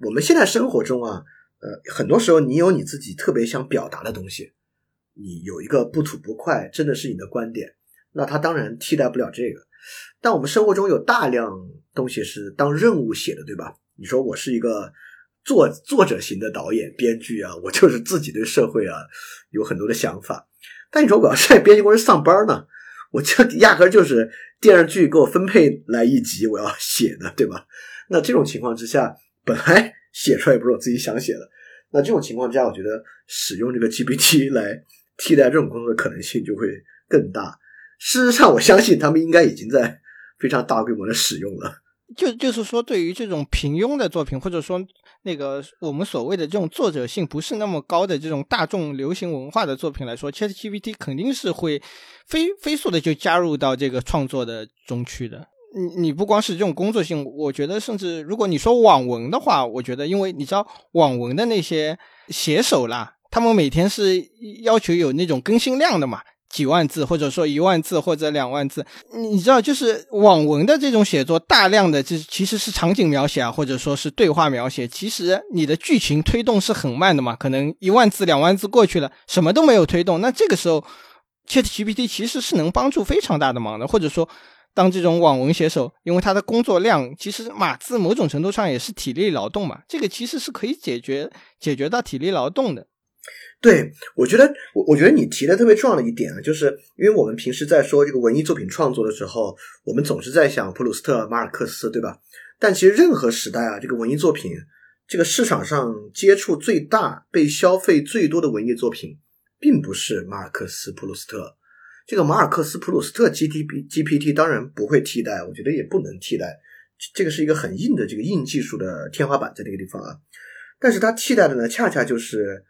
Speaker 1: 我们现在生活中啊，呃，很多时候你有你自己特别想表达的东西，你有一个不吐不快，真的是你的观点，那它当然替代不了这个。但我们生活中有大量东西是当任务写的，对吧？你说我是一个作作者型的导演、编剧啊，我就是自己对社会啊有很多的想法。但你说我要在编辑公司上班呢，我就压根就是电视剧给我分配来一集，我要写的，对吧？那这种情况之下，本来写出来也不是我自己想写的，那这种情况之下，我觉得使用这个 GPT 来替代这种工作的可能性就会更大。事实上，我相信他们应该已经在非常大规模的使用了。
Speaker 2: 就就是说，对于这种平庸的作品，或者说那个我们所谓的这种作者性不是那么高的这种大众流行文化的作品来说，ChatGPT 肯定是会飞飞速的就加入到这个创作的中去的。你你不光是这种工作性，我觉得甚至如果你说网文的话，我觉得因为你知道网文的那些写手啦，他们每天是要求有那种更新量的嘛。几万字，或者说一万字或者两万字。你知道，就是网文的这种写作，大量的这其实是场景描写啊，或者说是对话描写。其实你的剧情推动是很慢的嘛，可能一万字、两万字过去了，什么都没有推动。那这个时候，ChatGPT 其实是能帮助非常大的忙的，或者说。当这种网文写手，因为他的工作量其实码字某种程度上也是体力劳动嘛，这个其实是可以解决解决到体力劳动的。
Speaker 1: 对，我觉得我我觉得你提的特别重要的一点啊，就是因为我们平时在说这个文艺作品创作的时候，我们总是在想普鲁斯特、马尔克斯，对吧？但其实任何时代啊，这个文艺作品，这个市场上接触最大、被消费最多的文艺作品，并不是马尔克斯、普鲁斯特。这个马尔克斯普鲁斯特 G T P G P T 当然不会替代，我觉得也不能替代，这个是一个很硬的这个硬技术的天花板在这个地方啊。但是它替代的呢，恰恰就是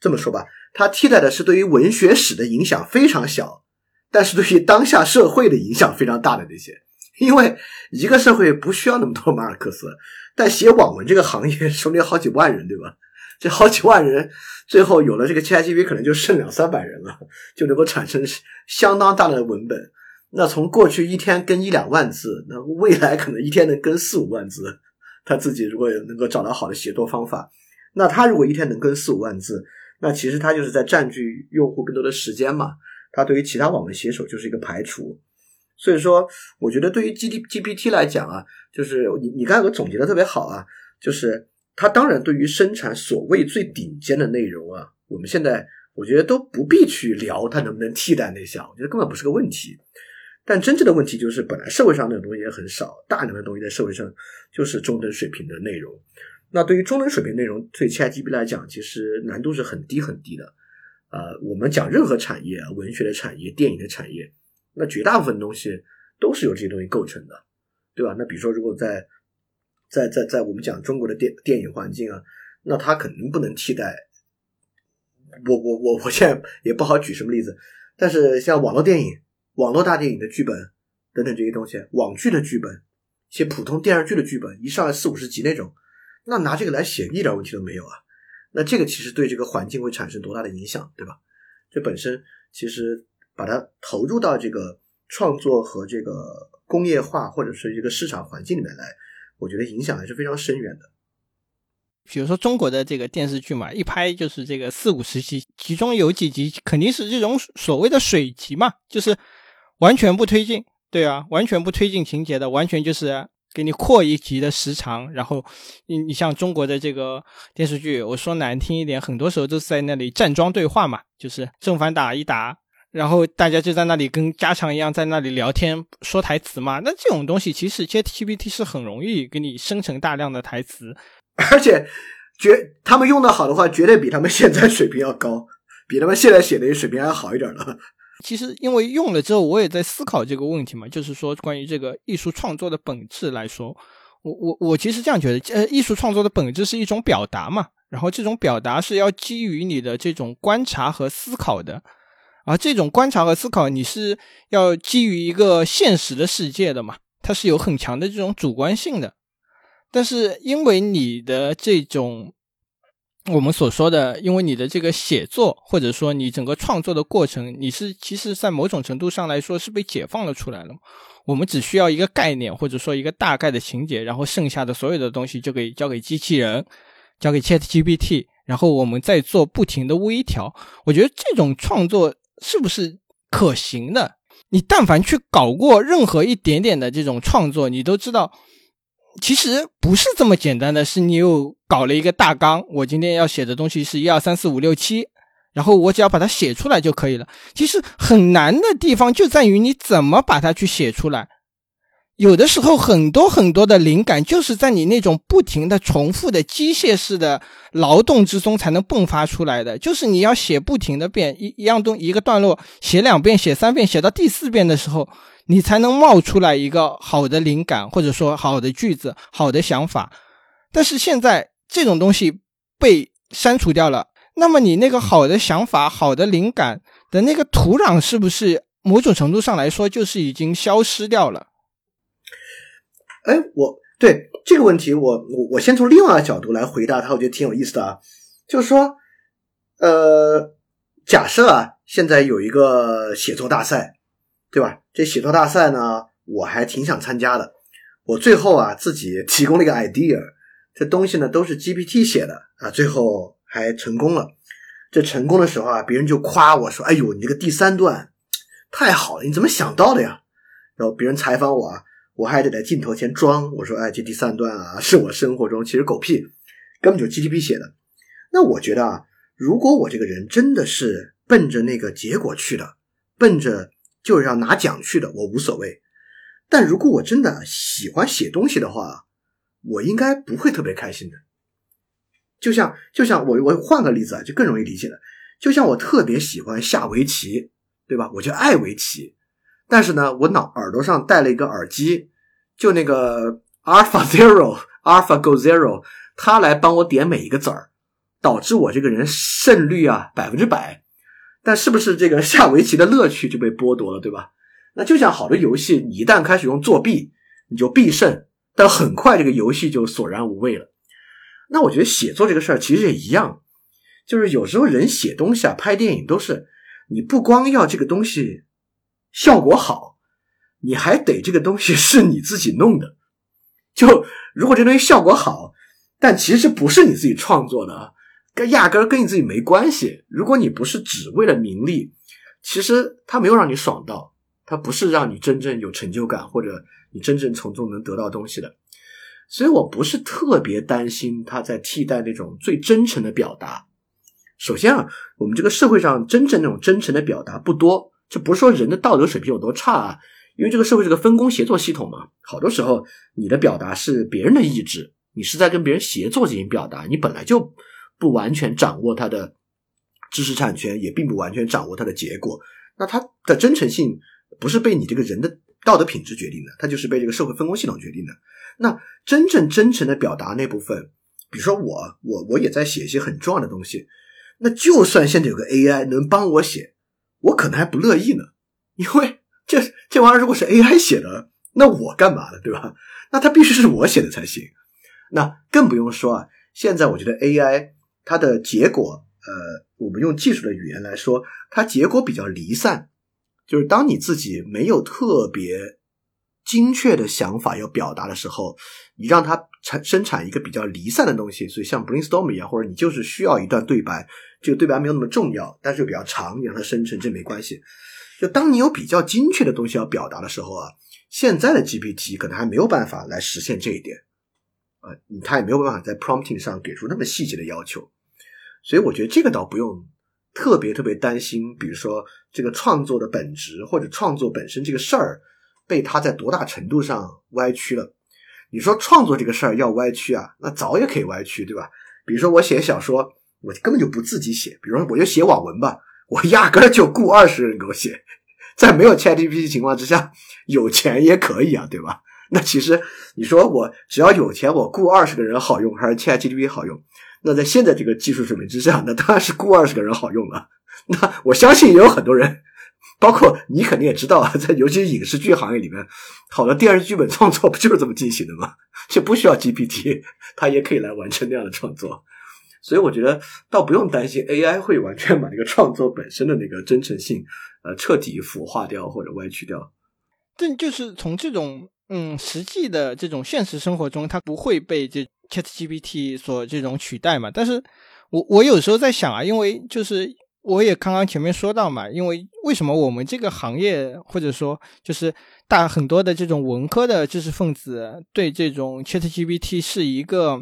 Speaker 1: 这么说吧，它替代的是对于文学史的影响非常小，但是对于当下社会的影响非常大的那些。因为一个社会不需要那么多马尔克斯，但写网文这个行业手里有好几万人，对吧？这好几万人，最后有了这个 ChatGPT，可能就剩两三百人了，就能够产生相当大的文本。那从过去一天更一两万字，那未来可能一天能更四五万字。他自己如果能够找到好的写作方法，那他如果一天能更四五万字，那其实它就是在占据用户更多的时间嘛。它对于其他网文写手就是一个排除。所以说，我觉得对于 G T GPT 来讲啊，就是你你刚才总结的特别好啊，就是。它当然对于生产所谓最顶尖的内容啊，我们现在我觉得都不必去聊它能不能替代那项，我觉得根本不是个问题。但真正的问题就是，本来社会上那种东西也很少，大量的东西在社会上就是中等水平的内容。那对于中等水平内容，对 ChatGPT 来讲，其实难度是很低很低的。呃，我们讲任何产业，文学的产业、电影的产业，那绝大部分东西都是由这些东西构成的，对吧？那比如说，如果在在在在我们讲中国的电电影环境啊，那它肯定不能替代。我我我我现在也不好举什么例子，但是像网络电影、网络大电影的剧本等等这些东西，网剧的剧本，一些普通电视剧的剧本，一上来四五十集那种，那拿这个来写一点问题都没有啊。那这个其实对这个环境会产生多大的影响，对吧？这本身其实把它投入到这个创作和这个工业化或者是一个市场环境里面来。我觉得影响还是非常深远的。
Speaker 2: 比如说中国的这个电视剧嘛，一拍就是这个四五十集，其中有几集肯定是这种所谓的水集嘛，就是完全不推进，对啊，完全不推进情节的，完全就是给你扩一集的时长。然后你你像中国的这个电视剧，我说难听一点，很多时候都是在那里站桩对话嘛，就是正反打一打。然后大家就在那里跟家常一样，在那里聊天说台词嘛。那这种东西其实 ChatGPT 是很容易给你生成大量的台词，
Speaker 1: 而且绝他们用的好的话，绝对比他们现在水平要高，比他们现在写的水平还好一点了。
Speaker 2: 其实因为用了之后，我也在思考这个问题嘛，就是说关于这个艺术创作的本质来说，我我我其实这样觉得，呃，艺术创作的本质是一种表达嘛，然后这种表达是要基于你的这种观察和思考的。而这种观察和思考，你是要基于一个现实的世界的嘛？它是有很强的这种主观性的。但是因为你的这种我们所说的，因为你的这个写作或者说你整个创作的过程，你是其实在某种程度上来说是被解放了出来了。我们只需要一个概念或者说一个大概的情节，然后剩下的所有的东西就给交给机器人，交给 ChatGPT，然后我们再做不停的微调。我觉得这种创作。是不是可行的？你但凡去搞过任何一点点的这种创作，你都知道，其实不是这么简单的。是你又搞了一个大纲，我今天要写的东西是一二三四五六七，然后我只要把它写出来就可以了。其实很难的地方就在于你怎么把它去写出来。有的时候，很多很多的灵感就是在你那种不停的重复的机械式的劳动之中才能迸发出来的。就是你要写不停的遍一一样东一个段落，写两遍、写三遍、写到第四遍的时候，你才能冒出来一个好的灵感，或者说好的句子、好的想法。但是现在这种东西被删除掉了，那么你那个好的想法、好的灵感的那个土壤，是不是某种程度上来说就是已经消失掉了？
Speaker 1: 哎，我对这个问题，我我我先从另外一个角度来回答他，我觉得挺有意思的啊。就是说，呃，假设啊，现在有一个写作大赛，对吧？这写作大赛呢，我还挺想参加的。我最后啊，自己提供了一个 idea，这东西呢都是 GPT 写的啊，最后还成功了。这成功的时候啊，别人就夸我说：“哎呦，你这个第三段太好了，你怎么想到的呀？”然后别人采访我啊，我还得在镜头前装，我说：“哎，这第三段啊，是我生活中其实狗屁，根本就 GTP 写的。”那我觉得啊，如果我这个人真的是奔着那个结果去的，奔着就是要拿奖去的，我无所谓。但如果我真的喜欢写东西的话，我应该不会特别开心的。就像就像我我换个例子啊，就更容易理解了。就像我特别喜欢下围棋，对吧？我就爱围棋。但是呢，我脑耳朵上戴了一个耳机，就那个 Alpha Zero Alpha Go Zero，它来帮我点每一个子儿，导致我这个人胜率啊百分之百。但是不是这个下围棋的乐趣就被剥夺了，对吧？那就像好的游戏，你一旦开始用作弊，你就必胜，但很快这个游戏就索然无味了。那我觉得写作这个事儿其实也一样，就是有时候人写东西啊、拍电影都是，你不光要这个东西效果好，你还得这个东西是你自己弄的。就如果这东西效果好，但其实不是你自己创作的，啊压根儿跟你自己没关系。如果你不是只为了名利，其实它没有让你爽到，它不是让你真正有成就感，或者你真正从中能得到东西的。所以我不是特别担心他在替代那种最真诚的表达。首先啊，我们这个社会上真正那种真诚的表达不多。这不是说人的道德水平有多差啊，因为这个社会是个分工协作系统嘛。好多时候你的表达是别人的意志，你是在跟别人协作进行表达，你本来就不完全掌握它的知识产权，也并不完全掌握它的结果。那它的真诚性不是被你这个人的道德品质决定的，它就是被这个社会分工系统决定的。那真正真诚的表达那部分，比如说我，我我也在写一些很重要的东西。那就算现在有个 AI 能帮我写，我可能还不乐意呢，因为这这玩意儿如果是 AI 写的，那我干嘛呢？对吧？那它必须是我写的才行。那更不用说啊，现在我觉得 AI 它的结果，呃，我们用技术的语言来说，它结果比较离散，就是当你自己没有特别。精确的想法要表达的时候，你让它产生产一个比较离散的东西，所以像 brainstorm 一样，或者你就是需要一段对白，这个对白没有那么重要，但是又比较长，你让它生成这没关系。就当你有比较精确的东西要表达的时候啊，现在的 GPT 可能还没有办法来实现这一点，啊，它也没有办法在 prompting 上给出那么细节的要求，所以我觉得这个倒不用特别特别担心，比如说这个创作的本质或者创作本身这个事儿。被他在多大程度上歪曲了？你说创作这个事儿要歪曲啊，那早也可以歪曲，对吧？比如说我写小说，我根本就不自己写，比如说我就写网文吧，我压根儿就雇二十人给我写，在没有 ChatGPT 情况之下，有钱也可以啊，对吧？那其实你说我只要有钱，我雇二十个人好用，还是 ChatGPT 好用？那在现在这个技术水平之下，那当然是雇二十个人好用了。那我相信也有很多人。包括你肯定也知道，在尤其是影视剧行业里面，好的电视剧本创作不就是这么进行的吗？就不需要 GPT，它也可以来完成那样的创作。所以我觉得倒不用担心 AI 会完全把那个创作本身的那个真诚性，呃，彻底腐化掉或者歪曲掉。
Speaker 2: 但就是从这种嗯实际的这种现实生活中，它不会被这 ChatGPT 所这种取代嘛？但是我我有时候在想啊，因为就是。我也刚刚前面说到嘛，因为为什么我们这个行业或者说就是大很多的这种文科的知识分子对这种 ChatGPT 是一个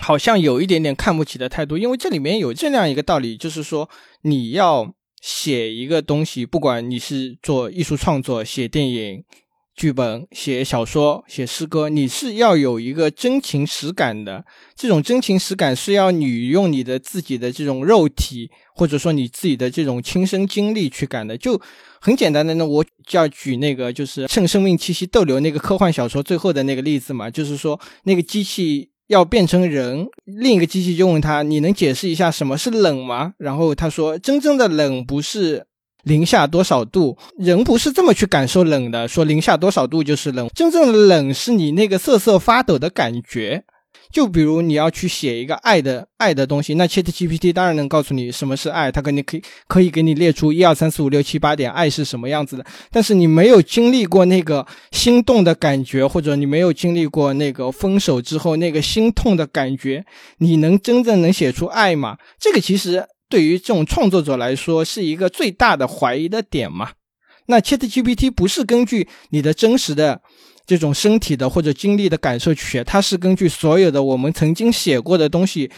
Speaker 2: 好像有一点点看不起的态度，因为这里面有这样一个道理，就是说你要写一个东西，不管你是做艺术创作、写电影。剧本、写小说、写诗歌，你是要有一个真情实感的。这种真情实感是要你用你的自己的这种肉体，或者说你自己的这种亲身经历去感的。就很简单的，那我就要举那个就是趁生命气息逗留那个科幻小说最后的那个例子嘛，就是说那个机器要变成人，另一个机器就问他：“你能解释一下什么是冷吗？”然后他说：“真正的冷不是。”零下多少度？人不是这么去感受冷的。说零下多少度就是冷，真正的冷是你那个瑟瑟发抖的感觉。就比如你要去写一个爱的爱的东西，那 Chat GPT 当然能告诉你什么是爱，它肯定可以可以给你列出一二三四五六七八点爱是什么样子的。但是你没有经历过那个心动的感觉，或者你没有经历过那个分手之后那个心痛的感觉，你能真正能写出爱吗？这个其实对于这种创作者来说是一个最大的怀疑的点嘛。那 Chat GPT 不是根据你的真实的。这种身体的或者经历的感受去写，它是根据所有的我们曾经写过的东西，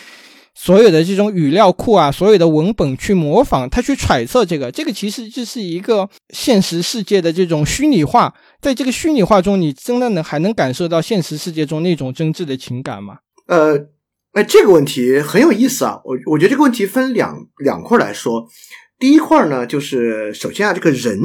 Speaker 2: 所有的这种语料库啊，所有的文本去模仿，它去揣测这个，这个其实就是一个现实世界的这种虚拟化。在这个虚拟化中，你真的能还能感受到现实世界中那种真挚的情感吗？
Speaker 1: 呃，哎，这个问题很有意思啊。我我觉得这个问题分两两块来说。第一块呢，就是首先啊，这个人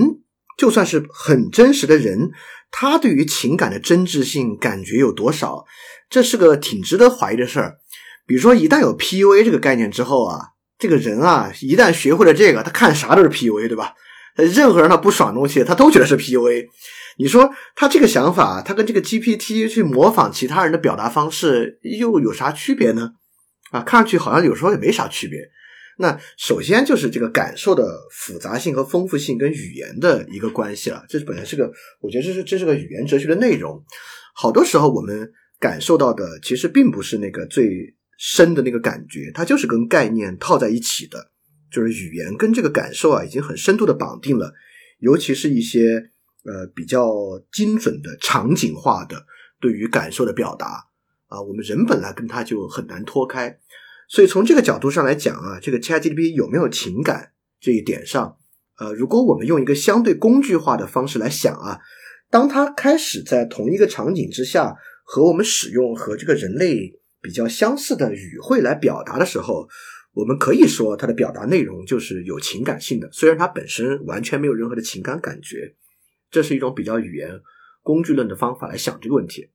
Speaker 1: 就算是很真实的人。他对于情感的真挚性感觉有多少？这是个挺值得怀疑的事儿。比如说，一旦有 PUA 这个概念之后啊，这个人啊，一旦学会了这个，他看啥都是 PUA，对吧？任何人他不爽的东西，他都觉得是 PUA。你说他这个想法，他跟这个 GPT 去模仿其他人的表达方式又有啥区别呢？啊，看上去好像有时候也没啥区别。那首先就是这个感受的复杂性和丰富性跟语言的一个关系了，这本来是个，我觉得这是这是个语言哲学的内容。好多时候我们感受到的其实并不是那个最深的那个感觉，它就是跟概念套在一起的，就是语言跟这个感受啊已经很深度的绑定了，尤其是一些呃比较精准的场景化的对于感受的表达啊，我们人本来跟它就很难脱开。所以从这个角度上来讲啊，这个 ChatGPT 有没有情感这一点上，呃，如果我们用一个相对工具化的方式来想啊，当它开始在同一个场景之下和我们使用和这个人类比较相似的语汇来表达的时候，我们可以说它的表达内容就是有情感性的，虽然它本身完全没有任何的情感感觉，这是一种比较语言工具论的方法来想这个问题，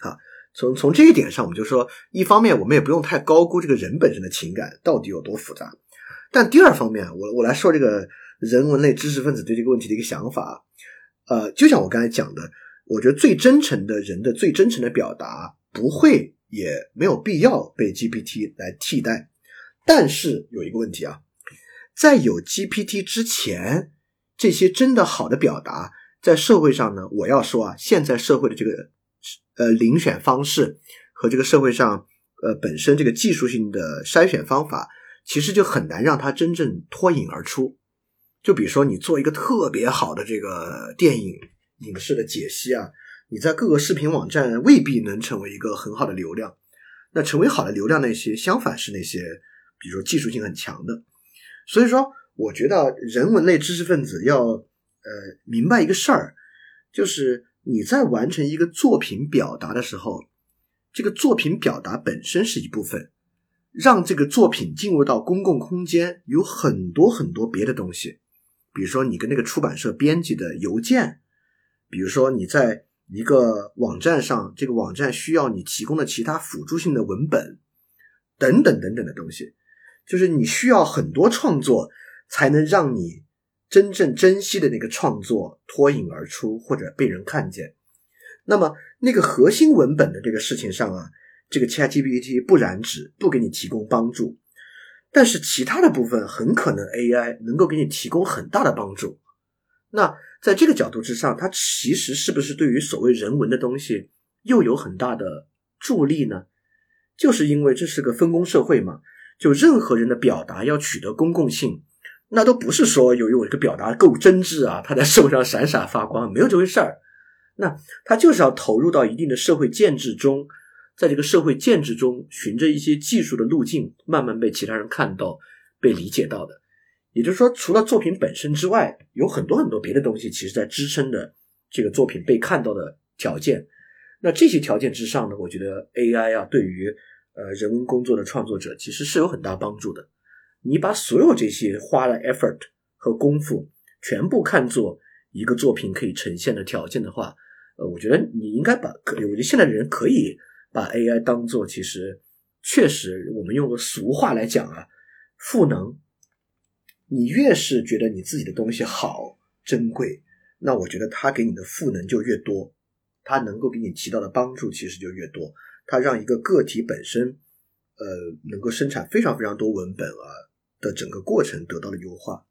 Speaker 1: 啊。从从这一点上，我们就说，一方面我们也不用太高估这个人本身的情感到底有多复杂，但第二方面，我我来说这个人文类知识分子对这个问题的一个想法，呃，就像我刚才讲的，我觉得最真诚的人的最真诚的表达不会也没有必要被 GPT 来替代，但是有一个问题啊，在有 GPT 之前，这些真的好的表达在社会上呢，我要说啊，现在社会的这个。呃，遴选方式和这个社会上呃本身这个技术性的筛选方法，其实就很难让它真正脱颖而出。就比如说，你做一个特别好的这个电影影视的解析啊，你在各个视频网站未必能成为一个很好的流量。那成为好的流量那些，相反是那些，比如技术性很强的。所以说，我觉得人文类知识分子要呃明白一个事儿，就是。你在完成一个作品表达的时候，这个作品表达本身是一部分，让这个作品进入到公共空间有很多很多别的东西，比如说你跟那个出版社编辑的邮件，比如说你在一个网站上，这个网站需要你提供的其他辅助性的文本，等等等等的东西，就是你需要很多创作才能让你。真正珍惜的那个创作脱颖而出或者被人看见，那么那个核心文本的这个事情上啊，这个 ChatGPT 不染指，不给你提供帮助，但是其他的部分很可能 AI 能够给你提供很大的帮助。那在这个角度之上，它其实是不是对于所谓人文的东西又有很大的助力呢？就是因为这是个分工社会嘛，就任何人的表达要取得公共性。那都不是说由于我这个表达够真挚啊，他在社会上闪闪发光，没有这回事儿。那他就是要投入到一定的社会建制中，在这个社会建制中，循着一些技术的路径，慢慢被其他人看到、被理解到的。也就是说，除了作品本身之外，有很多很多别的东西，其实在支撑的这个作品被看到的条件。那这些条件之上呢，我觉得 AI 啊，对于呃人文工作的创作者，其实是有很大帮助的。你把所有这些花了 effort 和功夫全部看作一个作品可以呈现的条件的话，呃，我觉得你应该把，可我觉得现在的人可以把 AI 当做，其实确实我们用个俗话来讲啊，赋能。你越是觉得你自己的东西好珍贵，那我觉得他给你的赋能就越多，他能够给你提到的帮助其实就越多。它让一个个体本身，呃，能够生产非常非常多文本啊的整个过程得到了优化。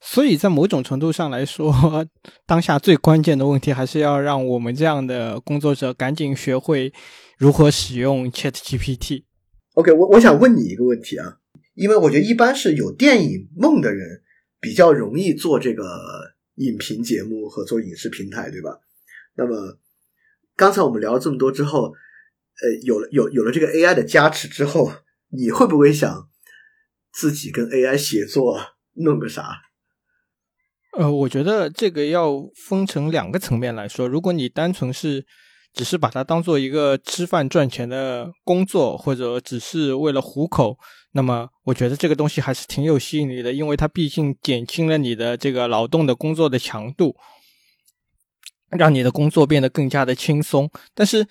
Speaker 2: 所以在某种程度上来说，当下最关键的问题还是要让我们这样的工作者赶紧学会如何使用 Chat GPT。
Speaker 1: OK，我我想问你一个问题啊，因为我觉得一般是有电影梦的人比较容易做这个影评节目和做影视平台，对吧？那么刚才我们聊了这么多之后，呃，有了有有了这个 AI 的加持之后，你会不会想自己跟 AI 写作弄个啥？
Speaker 2: 呃，我觉得这个要分成两个层面来说。如果你单纯是只是把它当做一个吃饭赚钱的工作，或者只是为了糊口，那么我觉得这个东西还是挺有吸引力的，因为它毕竟减轻了你的这个劳动的工作的强度，让你的工作变得更加的轻松。但是，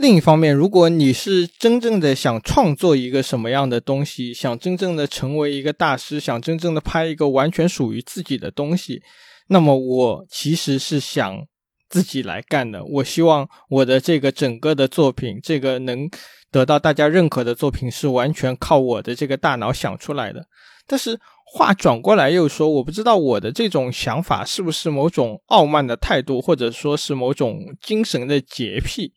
Speaker 2: 另一方面，如果你是真正的想创作一个什么样的东西，想真正的成为一个大师，想真正的拍一个完全属于自己的东西，那么我其实是想自己来干的。我希望我的这个整个的作品，这个能得到大家认可的作品，是完全靠我的这个大脑想出来的。但是话转过来又说，我不知道我的这种想法是不是某种傲慢的态度，或者说是某种精神的洁癖。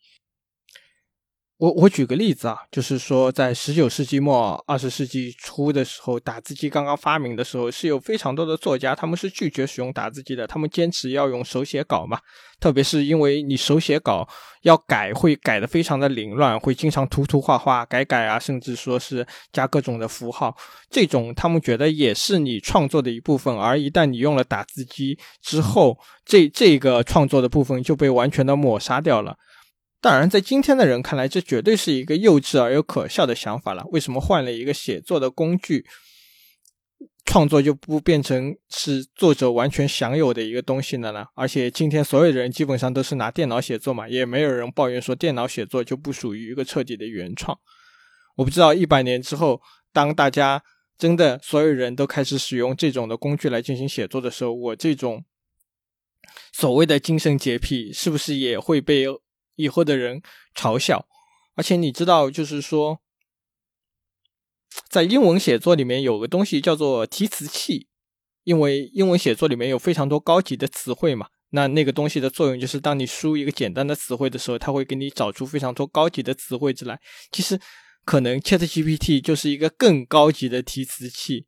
Speaker 2: 我我举个例子啊，就是说，在十九世纪末二十世纪初的时候，打字机刚刚发明的时候，是有非常多的作家，他们是拒绝使用打字机的，他们坚持要用手写稿嘛。特别是因为你手写稿要改，会改的非常的凌乱，会经常涂涂画画、改改啊，甚至说是加各种的符号，这种他们觉得也是你创作的一部分。而一旦你用了打字机之后，这这个创作的部分就被完全的抹杀掉了。当然，在今天的人看来，这绝对是一个幼稚而又可笑的想法了。为什么换了一个写作的工具，创作就不变成是作者完全享有的一个东西了呢？而且今天所有人基本上都是拿电脑写作嘛，也没有人抱怨说电脑写作就不属于一个彻底的原创。我不知道一百年之后，当大家真的所有人都开始使用这种的工具来进行写作的时候，我这种所谓的精神洁癖是不是也会被？以后的人嘲笑，而且你知道，就是说，在英文写作里面有个东西叫做提词器，因为英文写作里面有非常多高级的词汇嘛。那那个东西的作用就是，当你输一个简单的词汇的时候，它会给你找出非常多高级的词汇之来。其实，可能 ChatGPT 就是一个更高级的提词器。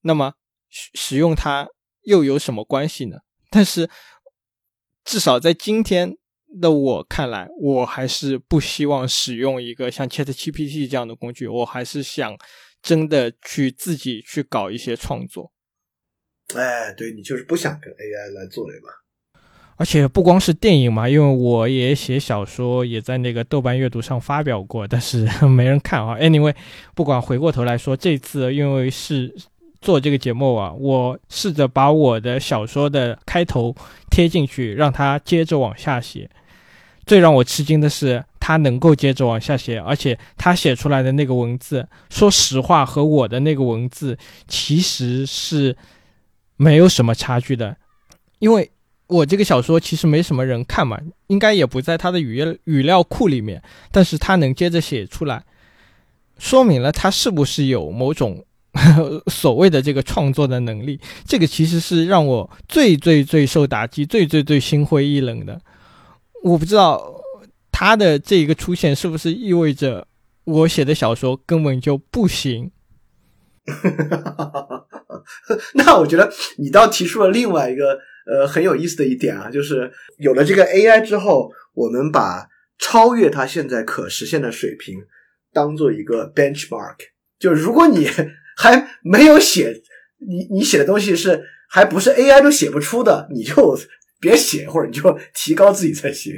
Speaker 2: 那么，使用它又有什么关系呢？但是，至少在今天。那我看来，我还是不希望使用一个像 Chat GPT 这样的工具，我还是想真的去自己去搞一些创作。
Speaker 1: 哎，对你就是不想跟 AI 来做对吧？
Speaker 2: 而且不光是电影嘛，因为我也写小说，也在那个豆瓣阅读上发表过，但是 没人看啊。Anyway，不管回过头来说，这次因为是。做这个节目啊，我试着把我的小说的开头贴进去，让它接着往下写。最让我吃惊的是，他能够接着往下写，而且他写出来的那个文字，说实话和我的那个文字其实是没有什么差距的。因为我这个小说其实没什么人看嘛，应该也不在他的语语料库里面，但是他能接着写出来，说明了他是不是有某种。所谓的这个创作的能力，这个其实是让我最最最受打击、最最最心灰意冷的。我不知道他的这一个出现是不是意味着我写的小说根本就不行。
Speaker 1: 那我觉得你倒提出了另外一个呃很有意思的一点啊，就是有了这个 AI 之后，我们把超越它现在可实现的水平当做一个 benchmark，就如果你。还没有写，你你写的东西是还不是 AI 都写不出的，你就别写，或者你就提高自己才行。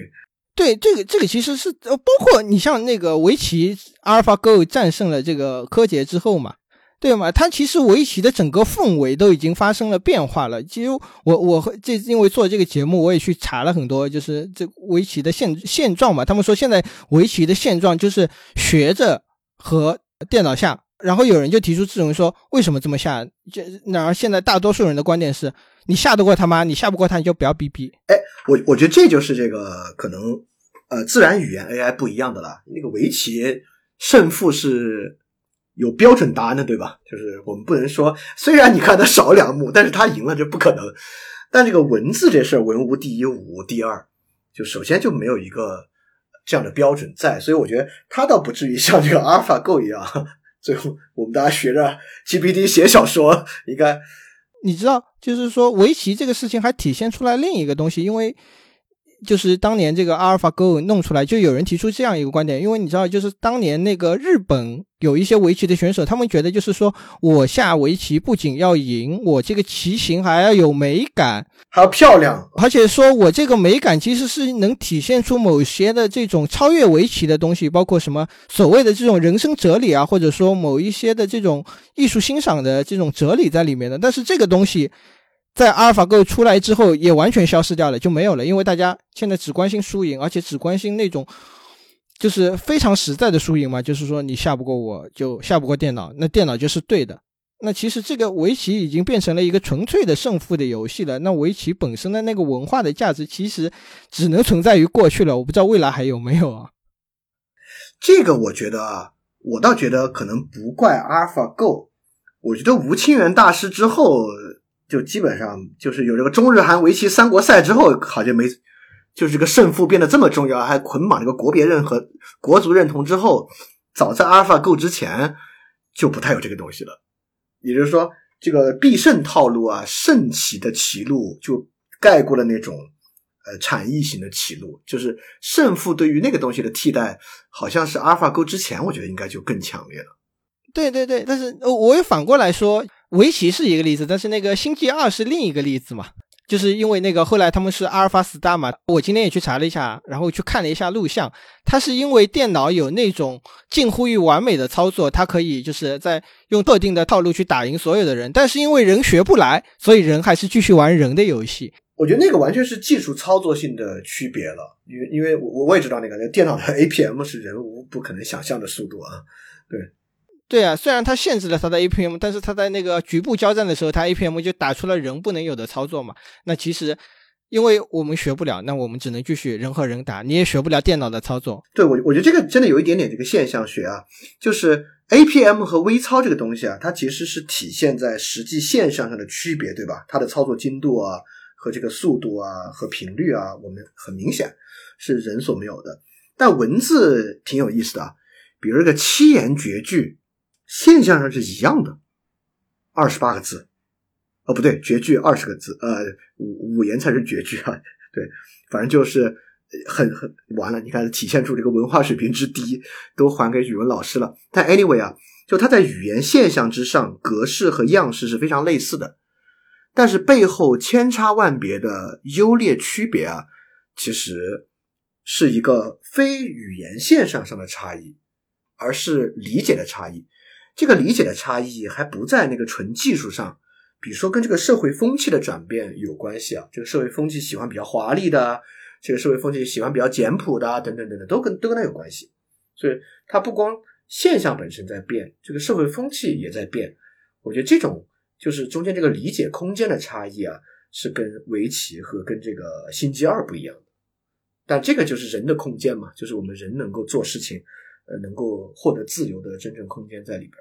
Speaker 2: 对，这个这个其实是呃，包括你像那个围棋，AlphaGo 战胜了这个柯洁之后嘛，对吗？它其实围棋的整个氛围都已经发生了变化了。其实我我这因为做这个节目，我也去查了很多，就是这围棋的现现状嘛。他们说现在围棋的现状就是学着和电脑下。然后有人就提出质问说：“为什么这么下？”就然而现在大多数人的观点是：你下得过他吗？你下不过他，你就不要逼逼。
Speaker 1: 哎，我我觉得这就是这个可能，呃自然语言 AI 不一样的了。那个围棋胜负是有标准答案的，对吧？就是我们不能说，虽然你看他少两目，但是他赢了就不可能。但这个文字这事儿，文无第一，武无第二，就首先就没有一个这样的标准在，所以我觉得他倒不至于像这个 AlphaGo 一样，最后我们大家学着 GPT 写小说，应该。
Speaker 2: 你知道，就是说围棋这个事情还体现出来另一个东西，因为就是当年这个阿尔法 Go 弄出来，就有人提出这样一个观点，因为你知道，就是当年那个日本有一些围棋的选手，他们觉得就是说我下围棋不仅要赢，我这个棋形还要有美感。
Speaker 1: 还要漂亮，
Speaker 2: 而且说我这个美感其实是能体现出某些的这种超越围棋的东西，包括什么所谓的这种人生哲理啊，或者说某一些的这种艺术欣赏的这种哲理在里面的。但是这个东西在阿尔法狗出来之后也完全消失掉了，就没有了，因为大家现在只关心输赢，而且只关心那种就是非常实在的输赢嘛，就是说你下不过我就下不过电脑，那电脑就是对的。那其实这个围棋已经变成了一个纯粹的胜负的游戏了。那围棋本身的那个文化的价值，其实只能存在于过去了。我不知道未来还有没有啊？
Speaker 1: 这个我觉得啊，我倒觉得可能不怪 AlphaGo。我觉得吴清源大师之后，就基本上就是有这个中日韩围棋三国赛之后，好像没，就是这个胜负变得这么重要，还捆绑这个国别认和国足认同之后，早在 AlphaGo 之前就不太有这个东西了。也就是说，这个必胜套路啊，胜棋的棋路就盖过了那种呃产业型的棋路，就是胜负对于那个东西的替代，好像是阿尔法狗之前，我觉得应该就更强烈了。
Speaker 2: 对对对，但是我也反过来说，围棋是一个例子，但是那个星际二是另一个例子嘛。就是因为那个后来他们是阿尔法 Star 嘛，我今天也去查了一下，然后去看了一下录像，它是因为电脑有那种近乎于完美的操作，它可以就是在用特定的套路去打赢所有的人，但是因为人学不来，所以人还是继续玩人的游戏。
Speaker 1: 我觉得那个完全是技术操作性的区别了，因为因为我我也知道那个电脑的 APM 是人无不可能想象的速度啊，对。
Speaker 2: 对啊，虽然它限制了它的 APM，但是它在那个局部交战的时候，它 APM 就打出了人不能有的操作嘛。那其实，因为我们学不了，那我们只能继续人和人打，你也学不了电脑的操作。
Speaker 1: 对我，我觉得这个真的有一点点这个现象学啊，就是 APM 和微操这个东西啊，它其实是体现在实际现象上的区别，对吧？它的操作精度啊，和这个速度啊，和频率啊，我们很明显是人所没有的。但文字挺有意思的啊，比如这个七言绝句。现象上是一样的，二十八个字，哦不对，绝句二十个字，呃五五言才是绝句啊，对，反正就是很很完了，你看体现出这个文化水平之低，都还给语文老师了。但 anyway 啊，就它在语言现象之上，格式和样式是非常类似的，但是背后千差万别的优劣区别啊，其实是一个非语言现象上的差异，而是理解的差异。这个理解的差异还不在那个纯技术上，比如说跟这个社会风气的转变有关系啊。这个社会风气喜欢比较华丽的，这个社会风气喜欢比较简朴的，等等等等，都跟都跟它有关系。所以它不光现象本身在变，这个社会风气也在变。我觉得这种就是中间这个理解空间的差异啊，是跟围棋和跟这个星际二不一样的。但这个就是人的空间嘛，就是我们人能够做事情。呃，能够获得自由的真正空间在里边。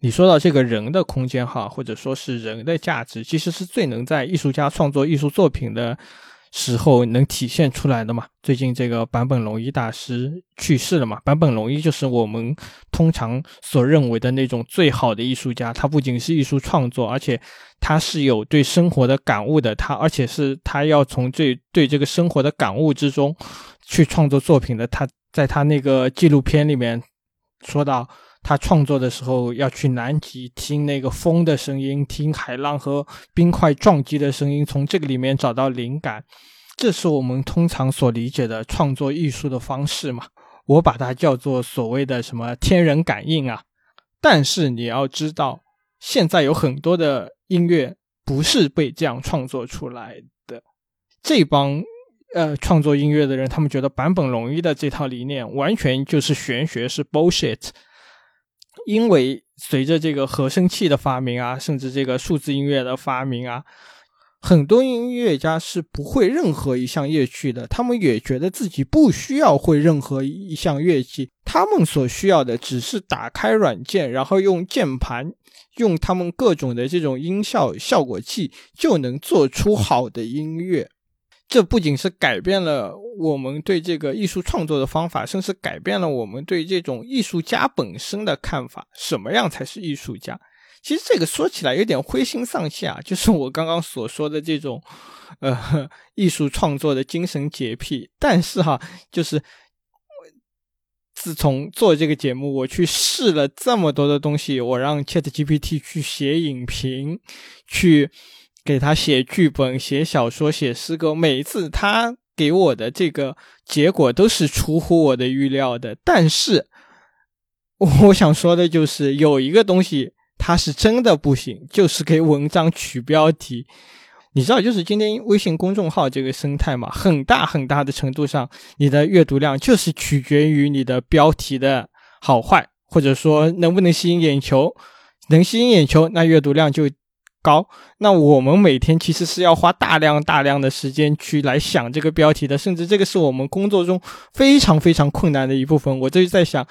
Speaker 2: 你说到这个人的空间哈，或者说是人的价值，其实是最能在艺术家创作艺术作品的时候能体现出来的嘛。最近这个坂本龙一大师去世了嘛，坂本龙一就是我们通常所认为的那种最好的艺术家。他不仅是艺术创作，而且他是有对生活的感悟的。他而且是他要从最对这个生活的感悟之中去创作作品的。他。在他那个纪录片里面说到，他创作的时候要去南极听那个风的声音，听海浪和冰块撞击的声音，从这个里面找到灵感。这是我们通常所理解的创作艺术的方式嘛？我把它叫做所谓的什么天人感应啊。但是你要知道，现在有很多的音乐不是被这样创作出来的，这帮。呃，创作音乐的人，他们觉得坂本龙一的这套理念完全就是玄学，是 bullshit。因为随着这个合成器的发明啊，甚至这个数字音乐的发明啊，很多音乐家是不会任何一项乐器的，他们也觉得自己不需要会任何一项乐器，他们所需要的只是打开软件，然后用键盘，用他们各种的这种音效效果器，就能做出好的音乐。这不仅是改变了我们对这个艺术创作的方法，甚至改变了我们对这种艺术家本身的看法。什么样才是艺术家？其实这个说起来有点灰心丧气啊，就是我刚刚所说的这种，呃，艺术创作的精神洁癖。但是哈，就是自从做这个节目，我去试了这么多的东西，我让 Chat GPT 去写影评，去给他写剧本、写小说、写诗歌，每一次他给我的这个结果都是出乎我的预料的。但是 我想说的就是有一个东西。它是真的不行，就是给文章取标题。你知道，就是今天微信公众号这个生态嘛，很大很大的程度上，你的阅读量就是取决于你的标题的好坏，或者说能不能吸引眼球。能吸引眼球，那阅读量就高。那我们每天其实是要花大量大量的时间去来想这个标题的，甚至这个是我们工作中非常非常困难的一部分。我就在想。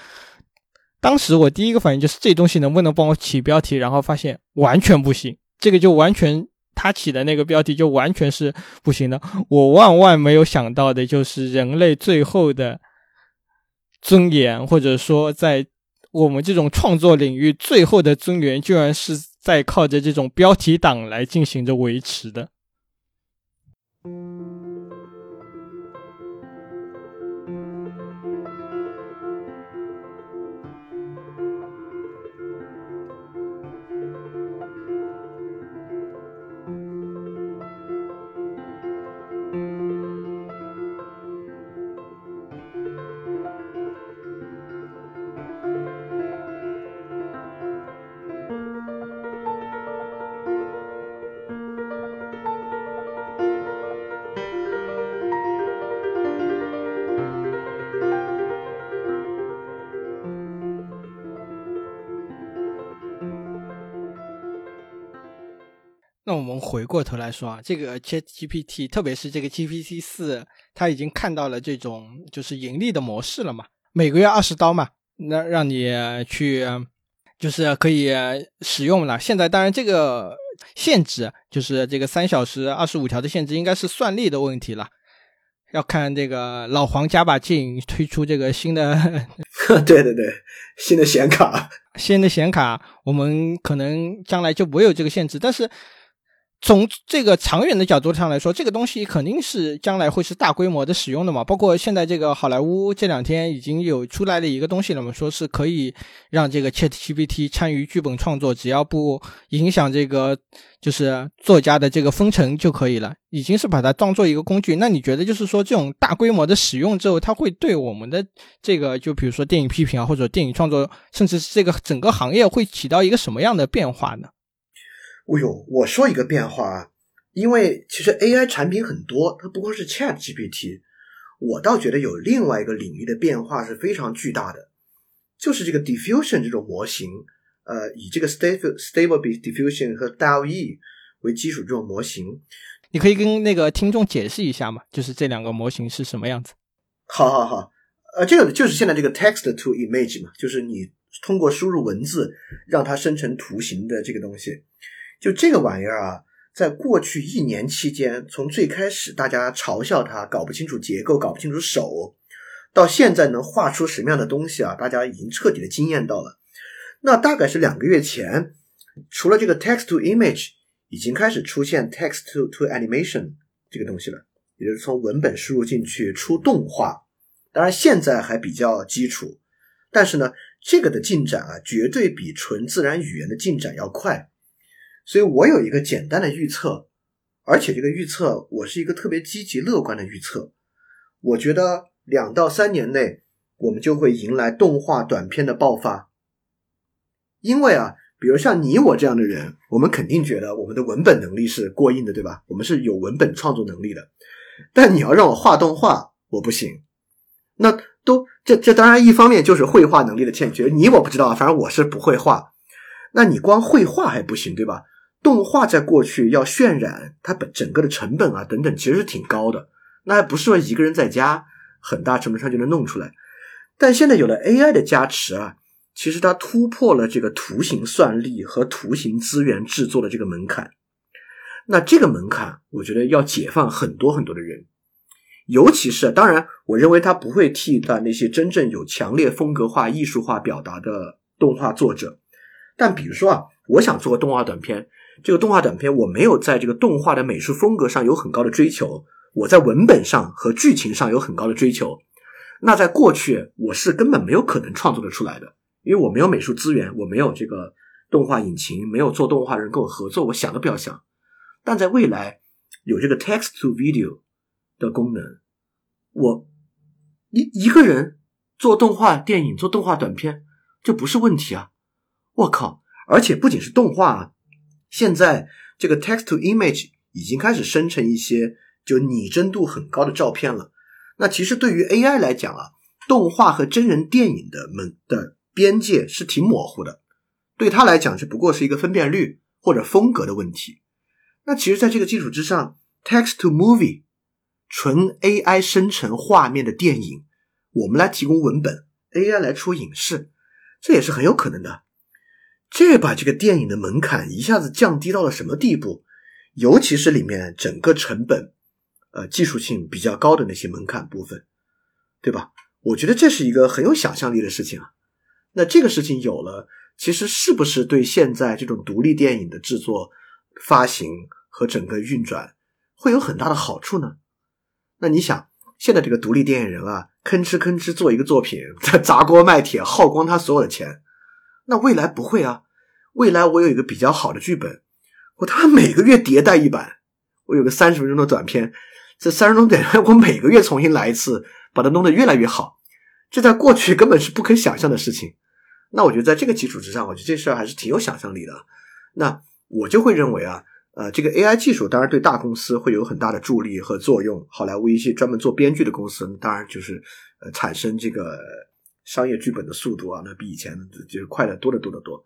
Speaker 2: 当时我第一个反应就是这东西能不能帮我起标题，然后发现完全不行，这个就完全他起的那个标题就完全是不行的。我万万没有想到的就是人类最后的尊严，或者说在我们这种创作领域最后的尊严，居然是在靠着这种标题党来进行着维持的。回过头来说啊，这个 Chat GPT，特别是这个 GPT 四，它已经看到了这种就是盈利的模式了嘛？每个月二十刀嘛，那让你去就是可以使用了。现在当然这个限制就是这个三小时二十五条的限制，应该是算力的问题了。要看这个老黄加把劲推出这个新的，
Speaker 1: 对对对，新的显卡，
Speaker 2: 新的显卡，我们可能将来就不会有这个限制，但是。从这个长远的角度上来说，这个东西肯定是将来会是大规模的使用的嘛。包括现在这个好莱坞这两天已经有出来的一个东西了嘛，说是可以让这个 Chat GPT 参与剧本创作，只要不影响这个就是作家的这个封尘就可以了。已经是把它当做一个工具。那你觉得就是说这种大规模的使用之后，它会对我们的这个就比如说电影批评啊，或者电影创作，甚至是这个整个行业会起到一个什么样的变化呢？
Speaker 1: 哦呦，我说一个变化啊，因为其实 AI 产品很多，它不光是 Chat GPT，我倒觉得有另外一个领域的变化是非常巨大的，就是这个 Diffusion 这种模型，呃，以这个 Stable Stable Diffusion 和 DALL-E 为基础这种模型，
Speaker 2: 你可以跟那个听众解释一下吗？就是这两个模型是什么样子？
Speaker 1: 好好好，呃，这个就是现在这个 Text to Image 嘛，就是你通过输入文字让它生成图形的这个东西。就这个玩意儿啊，在过去一年期间，从最开始大家嘲笑它搞不清楚结构、搞不清楚手，到现在能画出什么样的东西啊，大家已经彻底的惊艳到了。那大概是两个月前，除了这个 text to image，已经开始出现 text to to animation 这个东西了，也就是从文本输入进去出动画。当然现在还比较基础，但是呢，这个的进展啊，绝对比纯自然语言的进展要快。所以我有一个简单的预测，而且这个预测我是一个特别积极乐观的预测。我觉得两到三年内，我们就会迎来动画短片的爆发。因为啊，比如像你我这样的人，我们肯定觉得我们的文本能力是过硬的，对吧？我们是有文本创作能力的。但你要让我画动画，我不行。那都这这当然一方面就是绘画能力的欠缺，你我不知道，反正我是不会画。那你光绘画还不行，对吧？动画在过去要渲染它本整个的成本啊等等，其实是挺高的。那还不是说一个人在家很大成本上就能弄出来。但现在有了 AI 的加持啊，其实它突破了这个图形算力和图形资源制作的这个门槛。那这个门槛，我觉得要解放很多很多的人，尤其是当然，我认为它不会替代那些真正有强烈风格化、艺术化表达的动画作者。但比如说啊，我想做个动画短片，这个动画短片我没有在这个动画的美术风格上有很高的追求，我在文本上和剧情上有很高的追求。那在过去，我是根本没有可能创作的出来的，因为我没有美术资源，我没有这个动画引擎，没有做动画人跟我合作，我想都不要想。但在未来，有这个 text to video 的功能，我一一个人做动画电影、做动画短片就不是问题啊！我靠！而且不仅是动画，现在这个 text to image 已经开始生成一些就拟真度很高的照片了。那其实对于 AI 来讲啊，动画和真人电影的门的边界是挺模糊的，对他来讲只不过是一个分辨率或者风格的问题。那其实，在这个基础之上，text to movie 纯 AI 生成画面的电影，我们来提供文本，AI 来出影视，这也是很有可能的。这把这个电影的门槛一下子降低到了什么地步？尤其是里面整个成本。呃，技术性比较高的那些门槛部分，对吧？我觉得这是一个很有想象力的事情啊。那这个事情有了，其实是不是对现在这种独立电影的制作、发行和整个运转会有很大的好处呢？那你想，现在这个独立电影人啊，吭哧吭哧做一个作品，在 砸锅卖铁，耗光他所有的钱。那未来不会啊，未来我有一个比较好的剧本，我他每个月迭代一版，我有个三十分钟的短片。这三十多点，我每个月重新来一次，把它弄得越来越好，这在过去根本是不可想象的事情。那我觉得在这个基础之上，我觉得这事儿还是挺有想象力的。那我就会认为啊，呃，这个 AI 技术当然对大公司会有很大的助力和作用。好莱坞一些专门做编剧的公司，当然就是呃产生这个商业剧本的速度啊，那比以前就快得多得多得多。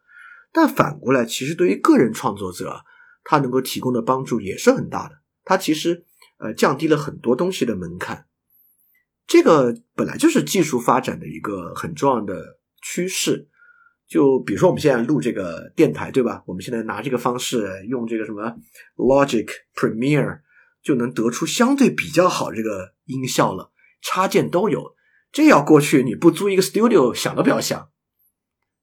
Speaker 1: 但反过来，其实对于个人创作者，他能够提供的帮助也是很大的。他其实。呃，降低了很多东西的门槛，这个本来就是技术发展的一个很重要的趋势。就比如说我们现在录这个电台，对吧？我们现在拿这个方式用这个什么 Logic Premiere，就能得出相对比较好这个音效了，插件都有。这要过去你不租一个 Studio，想都不要想。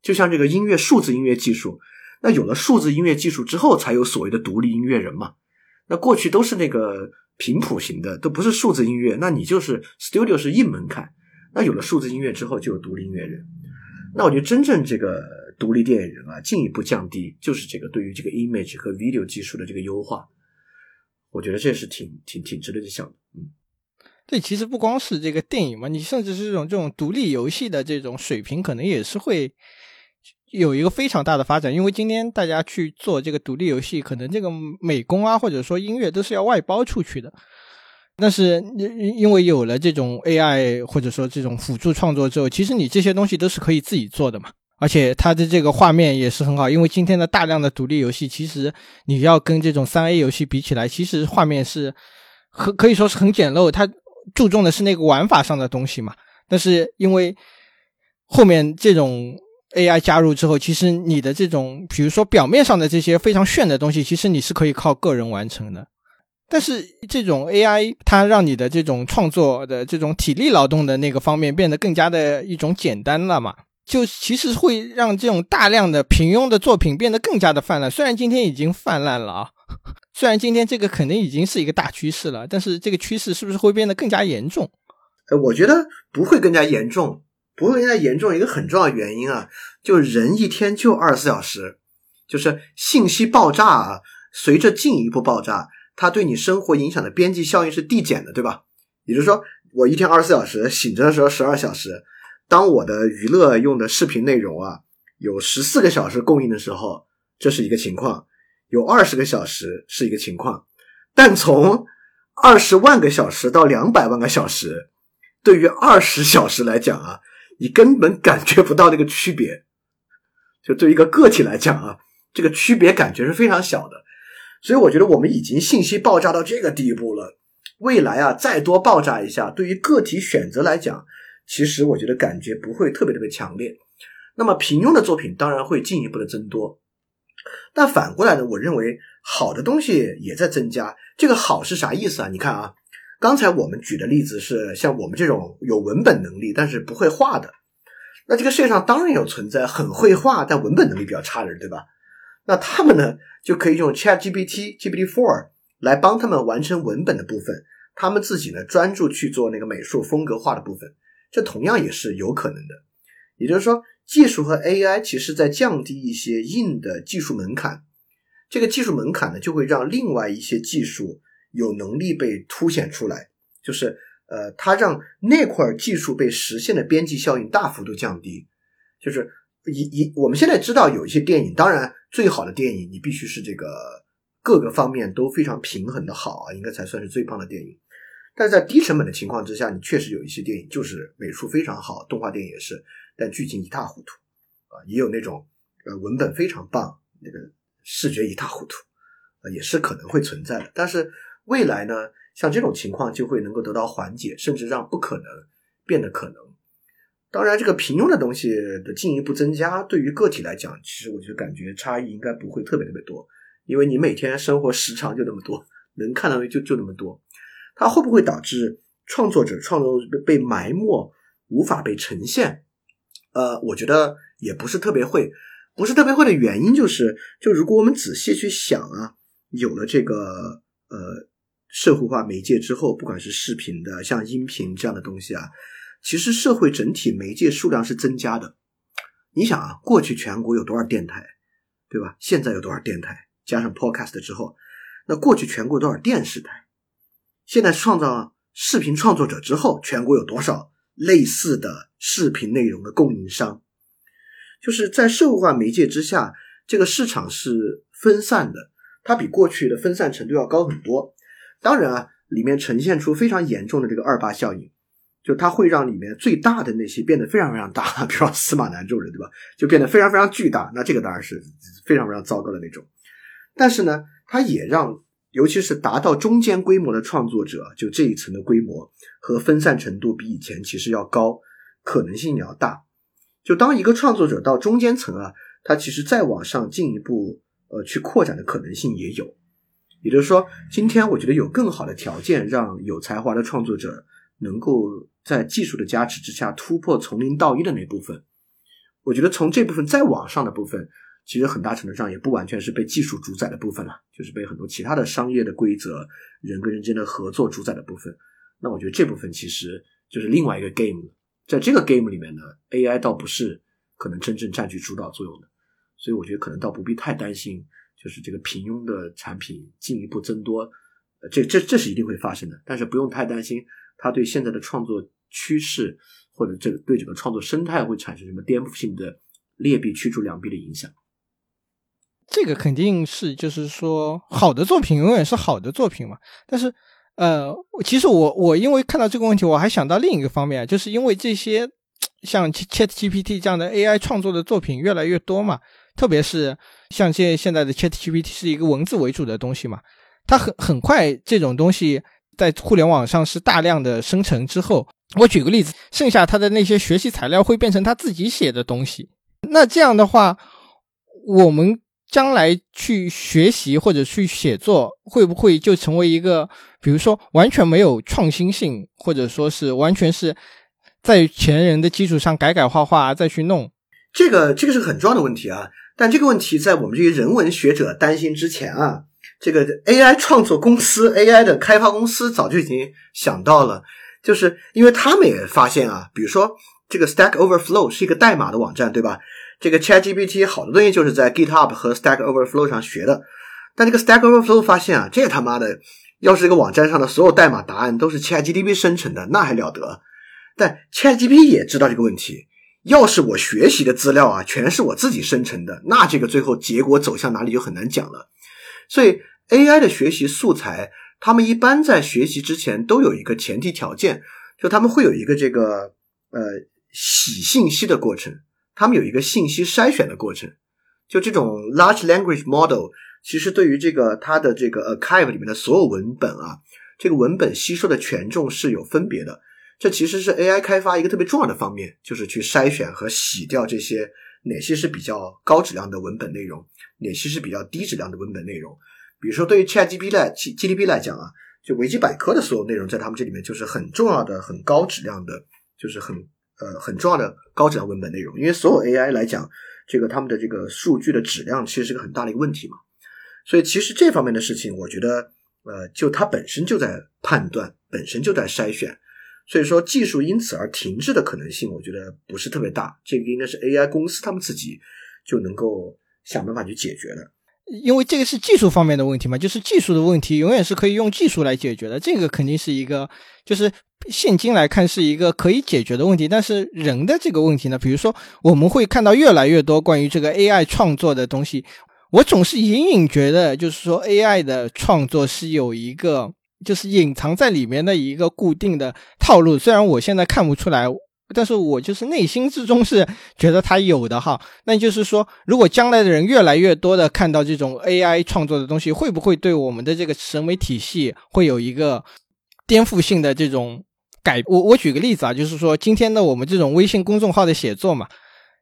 Speaker 1: 就像这个音乐数字音乐技术，那有了数字音乐技术之后，才有所谓的独立音乐人嘛。那过去都是那个。频谱型的都不是数字音乐，那你就是 studio 是硬门槛。那有了数字音乐之后，就有独立音乐人。那我觉得真正这个独立电影人啊，进一步降低，就是这个对于这个 image 和 video 技术的这个优化。我觉得这是挺挺挺值得去想的。嗯，
Speaker 2: 对，其实不光是这个电影嘛，你甚至是这种这种独立游戏的这种水平，可能也是会。有一个非常大的发展，因为今天大家去做这个独立游戏，可能这个美工啊，或者说音乐都是要外包出去的。但是因因为有了这种 AI 或者说这种辅助创作之后，其实你这些东西都是可以自己做的嘛。而且它的这个画面也是很好，因为今天的大量的独立游戏，其实你要跟这种三 A 游戏比起来，其实画面是可可以说是很简陋。它注重的是那个玩法上的东西嘛。但是因为后面这种。AI 加入之后，其实你的这种，比如说表面上的这些非常炫的东西，其实你是可以靠个人完成的。但是这种 AI 它让你的这种创作的这种体力劳动的那个方面变得更加的一种简单了嘛？就其实会让这种大量的平庸的作品变得更加的泛滥。虽然今天已经泛滥了啊，虽然今天这个肯定已经是一个大趋势了，但是这个趋势是不是会变得更加严重？
Speaker 1: 呃，我觉得不会更加严重。不会更加严重，一个很重要的原因啊，就人一天就二十四小时，就是信息爆炸啊，随着进一步爆炸，它对你生活影响的边际效应是递减的，对吧？也就是说，我一天二十四小时，醒着的时候十二小时，当我的娱乐用的视频内容啊，有十四个小时供应的时候，这是一个情况；有二十个小时是一个情况，但从二十万个小时到两百万个小时，对于二十小时来讲啊。你根本感觉不到那个区别，就对于一个个体来讲啊，这个区别感觉是非常小的。所以我觉得我们已经信息爆炸到这个地步了，未来啊再多爆炸一下，对于个体选择来讲，其实我觉得感觉不会特别特别强烈。那么平庸的作品当然会进一步的增多，但反过来呢，我认为好的东西也在增加。这个好是啥意思啊？你看啊，刚才我们举的例子是像我们这种有文本能力但是不会画的，那这个世界上当然有存在很会画但文本能力比较差的人，对吧？那他们呢就可以用 Chat GPT、GPT Four 来帮他们完成文本的部分，他们自己呢专注去做那个美术风格化的部分，这同样也是有可能的。也就是说。技术和 AI 其实在降低一些硬的技术门槛，这个技术门槛呢，就会让另外一些技术有能力被凸显出来，就是呃，它让那块技术被实现的边际效应大幅度降低。就是一一，我们现在知道有一些电影，当然最好的电影你必须是这个各个方面都非常平衡的好啊，应该才算是最棒的电影。但是在低成本的情况之下，你确实有一些电影就是美术非常好，动画电影也是。但剧情一塌糊涂，啊，也有那种呃文本非常棒，那个视觉一塌糊涂，啊，也是可能会存在的。但是未来呢，像这种情况就会能够得到缓解，甚至让不可能变得可能。当然，这个平庸的东西的进一步增加，对于个体来讲，其实我就感觉差异应该不会特别特别多，因为你每天生活时长就那么多，能看到的就就那么多。它会不会导致创作者创作被埋没，无法被呈现？呃，我觉得也不是特别会，不是特别会的原因就是，就如果我们仔细去想啊，有了这个呃社会化媒介之后，不管是视频的，像音频这样的东西啊，其实社会整体媒介数量是增加的。你想啊，过去全国有多少电台，对吧？现在有多少电台？加上 Podcast 之后，那过去全国多少电视台？现在创造视频创作者之后，全国有多少？类似的视频内容的供应商，就是在社会化媒介之下，这个市场是分散的，它比过去的分散程度要高很多。当然啊，里面呈现出非常严重的这个二八效应，就它会让里面最大的那些变得非常非常大，比如说司马南这种人，对吧？就变得非常非常巨大。那这个当然是非常非常糟糕的那种。但是呢，它也让。尤其是达到中间规模的创作者，就这一层的规模和分散程度比以前其实要高，可能性也要大。就当一个创作者到中间层啊，他其实再往上进一步，呃，去扩展的可能性也有。也就是说，今天我觉得有更好的条件让有才华的创作者能够在技术的加持之下突破从零到一的那部分。我觉得从这部分再往上的部分。其实很大程度上也不完全是被技术主宰的部分了，就是被很多其他的商业的规则、人跟人之间的合作主宰的部分。那我觉得这部分其实就是另外一个 game。在这个 game 里面呢，AI 倒不是可能真正占据主导作用的，所以我觉得可能倒不必太担心，就是这个平庸的产品进一步增多，呃，这这这是一定会发生的。但是不用太担心它对现在的创作趋势或者这个对整个创作生态会产生什么颠覆性的劣币驱逐良币的影响。
Speaker 2: 这个肯定是，就是说，好的作品永远是好的作品嘛。但是，呃，其实我我因为看到这个问题，我还想到另一个方面，就是因为这些像 Chat GPT 这样的 AI 创作的作品越来越多嘛，特别是像现现在的 Chat GPT 是一个文字为主的东西嘛，它很很快这种东西在互联网上是大量的生成之后，我举个例子，剩下它的那些学习材料会变成他自己写的东西，那这样的话，我们。将来去学习或者去写作，会不会就成为一个，比如说完全没有创新性，或者说是完全是在前人的基础上改改画画再去弄？
Speaker 1: 这个这个是很重要的问题啊！但这个问题在我们这些人文学者担心之前啊，这个 AI 创作公司、AI 的开发公司早就已经想到了，就是因为他们也发现啊，比如说这个 Stack Overflow 是一个代码的网站，对吧？这个 ChatGPT 好多东西就是在 GitHub 和 Stack Overflow 上学的，但这个 Stack Overflow 发现啊，这他妈的，要是这个网站上的所有代码答案都是 ChatGPT 生成的，那还了得？但 ChatGPT 也知道这个问题，要是我学习的资料啊，全是我自己生成的，那这个最后结果走向哪里就很难讲了。所以 AI 的学习素材，他们一般在学习之前都有一个前提条件，就他们会有一个这个呃洗信息的过程。他们有一个信息筛选的过程，就这种 large language model，其实对于这个它的这个 archive 里面的所有文本啊，这个文本吸收的权重是有分别的。这其实是 AI 开发一个特别重要的方面，就是去筛选和洗掉这些哪些是比较高质量的文本内容，哪些是比较低质量的文本内容。比如说，对于 ChatGPT 来 GDP 来讲啊，就维基百科的所有内容在他们这里面就是很重要的、很高质量的，就是很呃很重要的高质量文本内容。因为所有 AI 来讲，这个他们的这个数据的质量其实是个很大的一个问题嘛。所以其实这方面的事情，我觉得呃，就它本身就在判断，本身就在筛选。所以说，技术因此而停滞的可能性，我觉得不是特别大。这个应该是 AI 公司他们自己就能够想办法去解决的。
Speaker 2: 因为这个是技术方面的问题嘛，就是技术的问题永远是可以用技术来解决的。这个肯定是一个，就是现今来看是一个可以解决的问题。但是人的这个问题呢，比如说我们会看到越来越多关于这个 AI 创作的东西，我总是隐隐觉得，就是说 AI 的创作是有一个。就是隐藏在里面的一个固定的套路，虽然我现在看不出来，但是我就是内心之中是觉得它有的哈。那就是说，如果将来的人越来越多的看到这种 AI 创作的东西，会不会对我们的这个审美体系会有一个颠覆性的这种改？我我举个例子啊，就是说今天的我们这种微信公众号的写作嘛，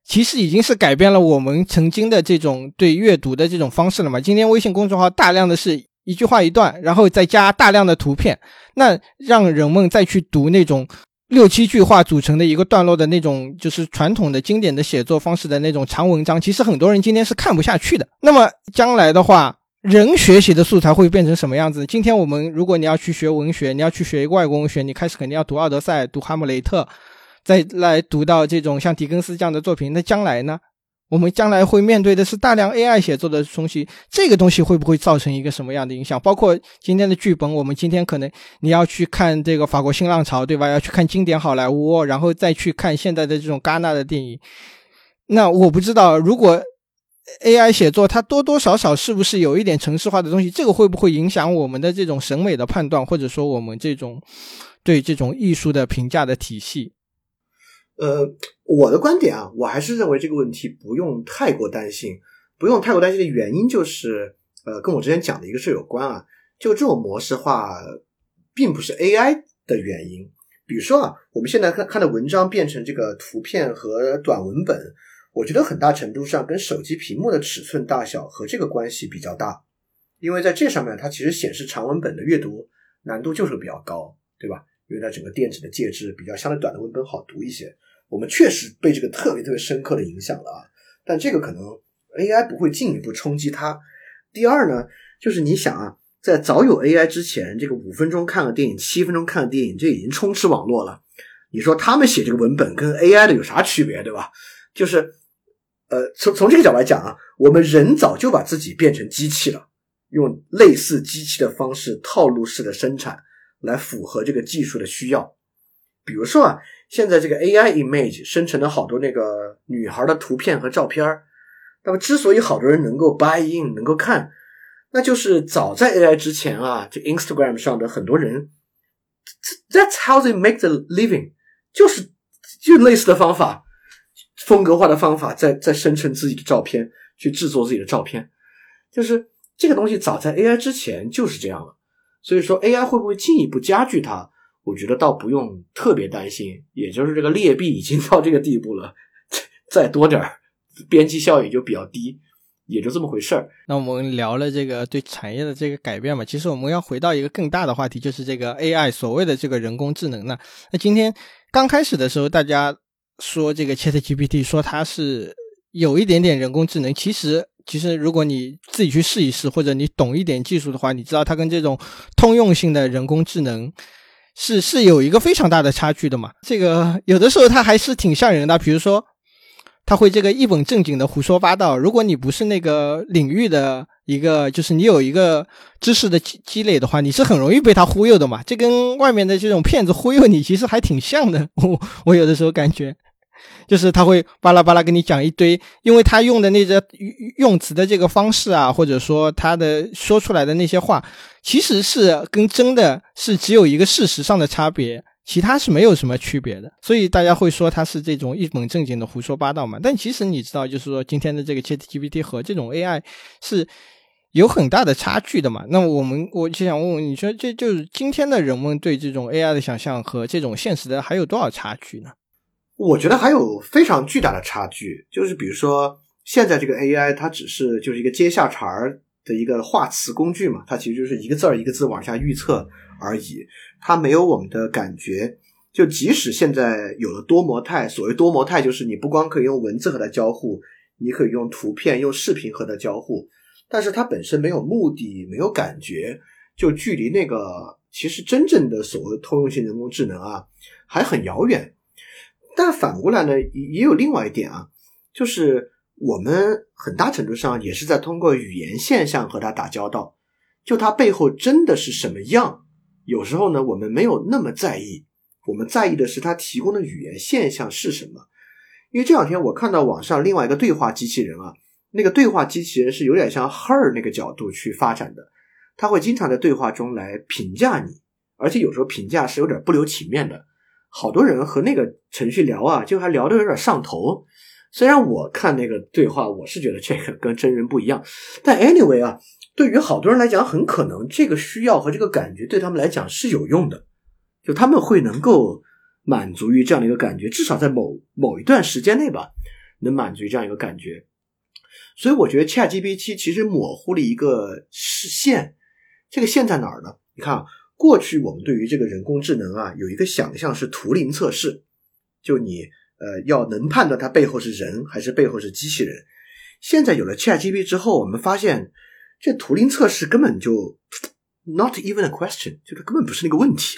Speaker 2: 其实已经是改变了我们曾经的这种对阅读的这种方式了嘛。今天微信公众号大量的是。一句话一段，然后再加大量的图片，那让人们再去读那种六七句话组成的一个段落的那种，就是传统的经典的写作方式的那种长文章，其实很多人今天是看不下去的。那么将来的话，人学习的素材会变成什么样子？今天我们如果你要去学文学，你要去学一个外国文学，你开始肯定要读奥德赛、读哈姆雷特，再来读到这种像狄更斯这样的作品，那将来呢？我们将来会面对的是大量 AI 写作的东西，这个东西会不会造成一个什么样的影响？包括今天的剧本，我们今天可能你要去看这个法国新浪潮，对吧？要去看经典好莱坞，然后再去看现在的这种戛纳的电影。那我不知道，如果 AI 写作它多多少少是不是有一点程式化的东西，这个会不会影响我们的这种审美的判断，或者说我们这种对这种艺术的评价的体系？
Speaker 1: 呃，我的观点啊，我还是认为这个问题不用太过担心。不用太过担心的原因就是，呃，跟我之前讲的一个事有关啊。就这种模式化，并不是 AI 的原因。比如说啊，我们现在看看的文章变成这个图片和短文本，我觉得很大程度上跟手机屏幕的尺寸大小和这个关系比较大。因为在这上面，它其实显示长文本的阅读难度就是比较高，对吧？因为它整个电子的介质比较相对短的文本好读一些。我们确实被这个特别特别深刻的影响了啊，但这个可能 AI 不会进一步冲击它。第二呢，就是你想啊，在早有 AI 之前，这个五分钟看个电影、七分钟看个电影，这已经充斥网络了。你说他们写这个文本跟 AI 的有啥区别，对吧？就是呃，从从这个角度来讲啊，我们人早就把自己变成机器了，用类似机器的方式套路式的生产来符合这个技术的需要。比如说啊。现在这个 AI image 生成了好多那个女孩的图片和照片那么之所以好多人能够 buy in 能够看，那就是早在 AI 之前啊，就 Instagram 上的很多人，That's how they make the living，就是就类似的方法，风格化的方法，在在生成自己的照片，去制作自己的照片，就是这个东西早在 AI 之前就是这样了。所以说 AI 会不会进一步加剧它？我觉得倒不用特别担心，也就是这个劣币已经到这个地步了，再多点儿边际效益就比较低，也就这么回事儿。
Speaker 2: 那我们聊了这个对产业的这个改变嘛，其实我们要回到一个更大的话题，就是这个 AI 所谓的这个人工智能呢。那今天刚开始的时候，大家说这个 ChatGPT 说它是有一点点人工智能，其实其实如果你自己去试一试，或者你懂一点技术的话，你知道它跟这种通用性的人工智能。是是有一个非常大的差距的嘛？这个有的时候他还是挺吓人的，比如说他会这个一本正经的胡说八道。如果你不是那个领域的一个，就是你有一个知识的积积累的话，你是很容易被他忽悠的嘛。这跟外面的这种骗子忽悠你其实还挺像的。我我有的时候感觉。就是他会巴拉巴拉跟你讲一堆，因为他用的那个用词的这个方式啊，或者说他的说出来的那些话，其实是跟真的是只有一个事实上的差别，其他是没有什么区别的，所以大家会说他是这种一本正经的胡说八道嘛。但其实你知道，就是说今天的这个 ChatGPT 和这种 AI 是有很大的差距的嘛。那我们我就想问问，你说这就是今天的人们对这种 AI 的想象和这种现实的还有多少差距呢？
Speaker 1: 我觉得还有非常巨大的差距，就是比如说现在这个 AI 它只是就是一个接下茬儿的一个画词工具嘛，它其实就是一个字儿一个字往下预测而已，它没有我们的感觉。就即使现在有了多模态，所谓多模态就是你不光可以用文字和它交互，你可以用图片、用视频和它交互，但是它本身没有目的、没有感觉，就距离那个其实真正的所谓通用性人工智能啊还很遥远。但反过来呢，也也有另外一点啊，就是我们很大程度上也是在通过语言现象和它打交道。就它背后真的是什么样，有时候呢，我们没有那么在意，我们在意的是它提供的语言现象是什么。因为这两天我看到网上另外一个对话机器人啊，那个对话机器人是有点像 Her 那个角度去发展的，他会经常在对话中来评价你，而且有时候评价是有点不留情面的。好多人和那个程序聊啊，就还聊得有点上头。虽然我看那个对话，我是觉得这个跟真人不一样，但 anyway 啊，对于好多人来讲，很可能这个需要和这个感觉对他们来讲是有用的，就他们会能够满足于这样的一个感觉，至少在某某一段时间内吧，能满足于这样一个感觉。所以我觉得 ChatGPT 其实模糊了一个视线，这个线在哪儿呢？你看啊。过去我们对于这个人工智能啊，有一个想象是图灵测试，就你呃要能判断它背后是人还是背后是机器人。现在有了 ChatGPT 之后，我们发现这图灵测试根本就 not even a question，就是根本不是那个问题，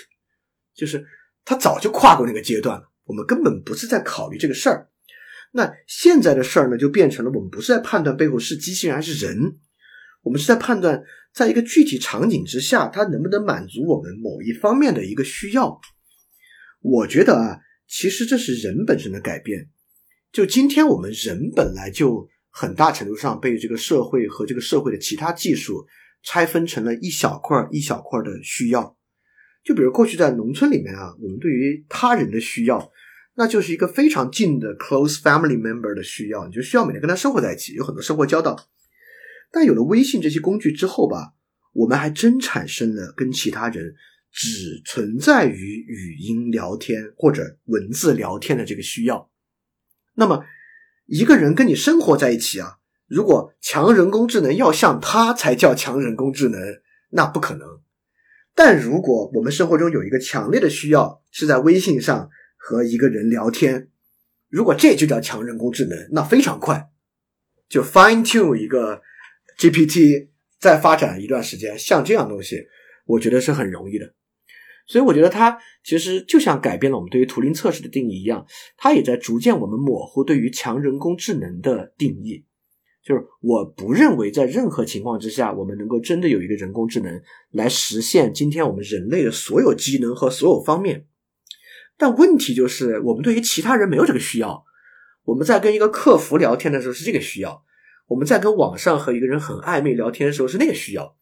Speaker 1: 就是它早就跨过那个阶段了。我们根本不是在考虑这个事儿。那现在的事儿呢，就变成了我们不是在判断背后是机器人还是人，我们是在判断。在一个具体场景之下，它能不能满足我们某一方面的一个需要？我觉得啊，其实这是人本身的改变。就今天我们人本来就很大程度上被这个社会和这个社会的其他技术拆分成了一小块一小块的需要。就比如过去在农村里面啊，我们对于他人的需要，那就是一个非常近的 close family member 的需要，你就需要每天跟他生活在一起，有很多生活交道。但有了微信这些工具之后吧，我们还真产生了跟其他人只存在于语音聊天或者文字聊天的这个需要。那么，一个人跟你生活在一起啊，如果强人工智能要像他才叫强人工智能，那不可能。但如果我们生活中有一个强烈的需要是在微信上和一个人聊天，如果这就叫强人工智能，那非常快，就 fine tune 一个。GPT 再发展一段时间，像这样东西，我觉得是很容易的。所以我觉得它其实就像改变了我们对于图灵测试的定义一样，它也在逐渐我们模糊对于强人工智能的定义。就是我不认为在任何情况之下，我们能够真的有一个人工智能来实现今天我们人类的所有机能和所有方面。但问题就是，我们对于其他人没有这个需要。我们在跟一个客服聊天的时候是这个需要。我们在跟网上和一个人很暧昧聊天的时候是那个需要，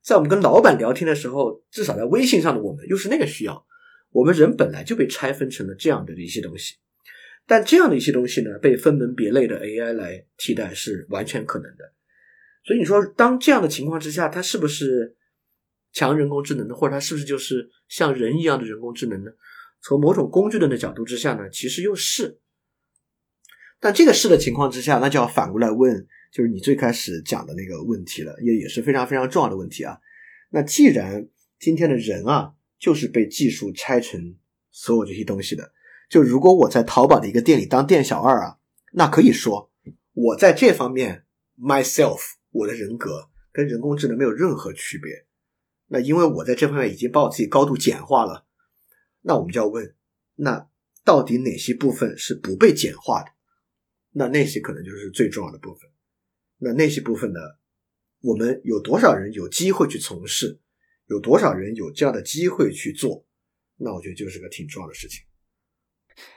Speaker 1: 在我们跟老板聊天的时候，至少在微信上的我们又是那个需要。我们人本来就被拆分成了这样的一些东西，但这样的一些东西呢，被分门别类的 AI 来替代是完全可能的。所以你说，当这样的情况之下，它是不是强人工智能呢？或者它是不是就是像人一样的人工智能呢？从某种工具论的角度之下呢，其实又是。但这个是的情况之下，那就要反过来问。就是你最开始讲的那个问题了，也也是非常非常重要的问题啊。那既然今天的人啊，就是被技术拆成所有这些东西的，就如果我在淘宝的一个店里当店小二啊，那可以说我在这方面 myself 我的人格跟人工智能没有任何区别。那因为我在这方面已经把我自己高度简化了，那我们就要问，那到底哪些部分是不被简化的？那那些可能就是最重要的部分。那那些部分呢？我们有多少人有机会去从事？有多少人有这样的机会去做？那我觉得就是个挺重要的事情。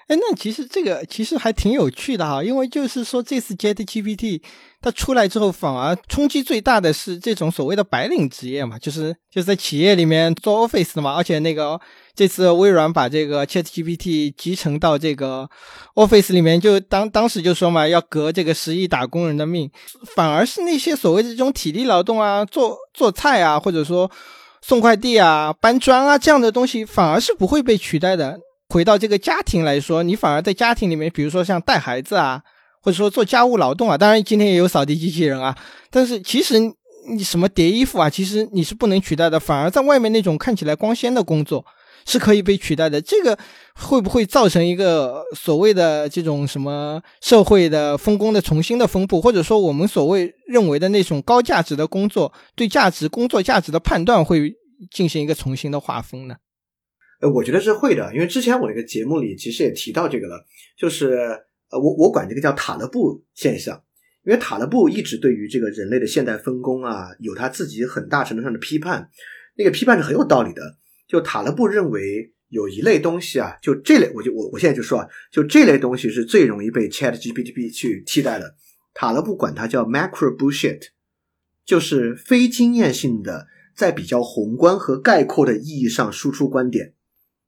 Speaker 2: 哎，那其实这个其实还挺有趣的哈，因为就是说这次 Chat GPT 它出来之后，反而冲击最大的是这种所谓的白领职业嘛，就是就是在企业里面做 Office 的嘛，而且那个这次微软把这个 Chat GPT 集成到这个 Office 里面，就当当时就说嘛，要革这个十亿打工人的命，反而是那些所谓的这种体力劳动啊，做做菜啊，或者说送快递啊、搬砖啊这样的东西，反而是不会被取代的。回到这个家庭来说，你反而在家庭里面，比如说像带孩子啊，或者说做家务劳动啊，当然今天也有扫地机器人啊，但是其实你什么叠衣服啊，其实你是不能取代的，反而在外面那种看起来光鲜的工作是可以被取代的。这个会不会造成一个所谓的这种什么社会的分工的重新的分布，或者说我们所谓认为的那种高价值的工作对价值工作价值的判断会进行一个重新的划分呢？
Speaker 1: 呃，我觉得是会的，因为之前我那个节目里其实也提到这个了，就是呃，我我管这个叫塔勒布现象，因为塔勒布一直对于这个人类的现代分工啊，有他自己很大程度上的批判，那个批判是很有道理的。就塔勒布认为有一类东西啊，就这类，我就我我现在就说啊，就这类东西是最容易被 Chat GPT 去替代的。塔勒布管它叫 macro bullshit，就是非经验性的，在比较宏观和概括的意义上输出观点。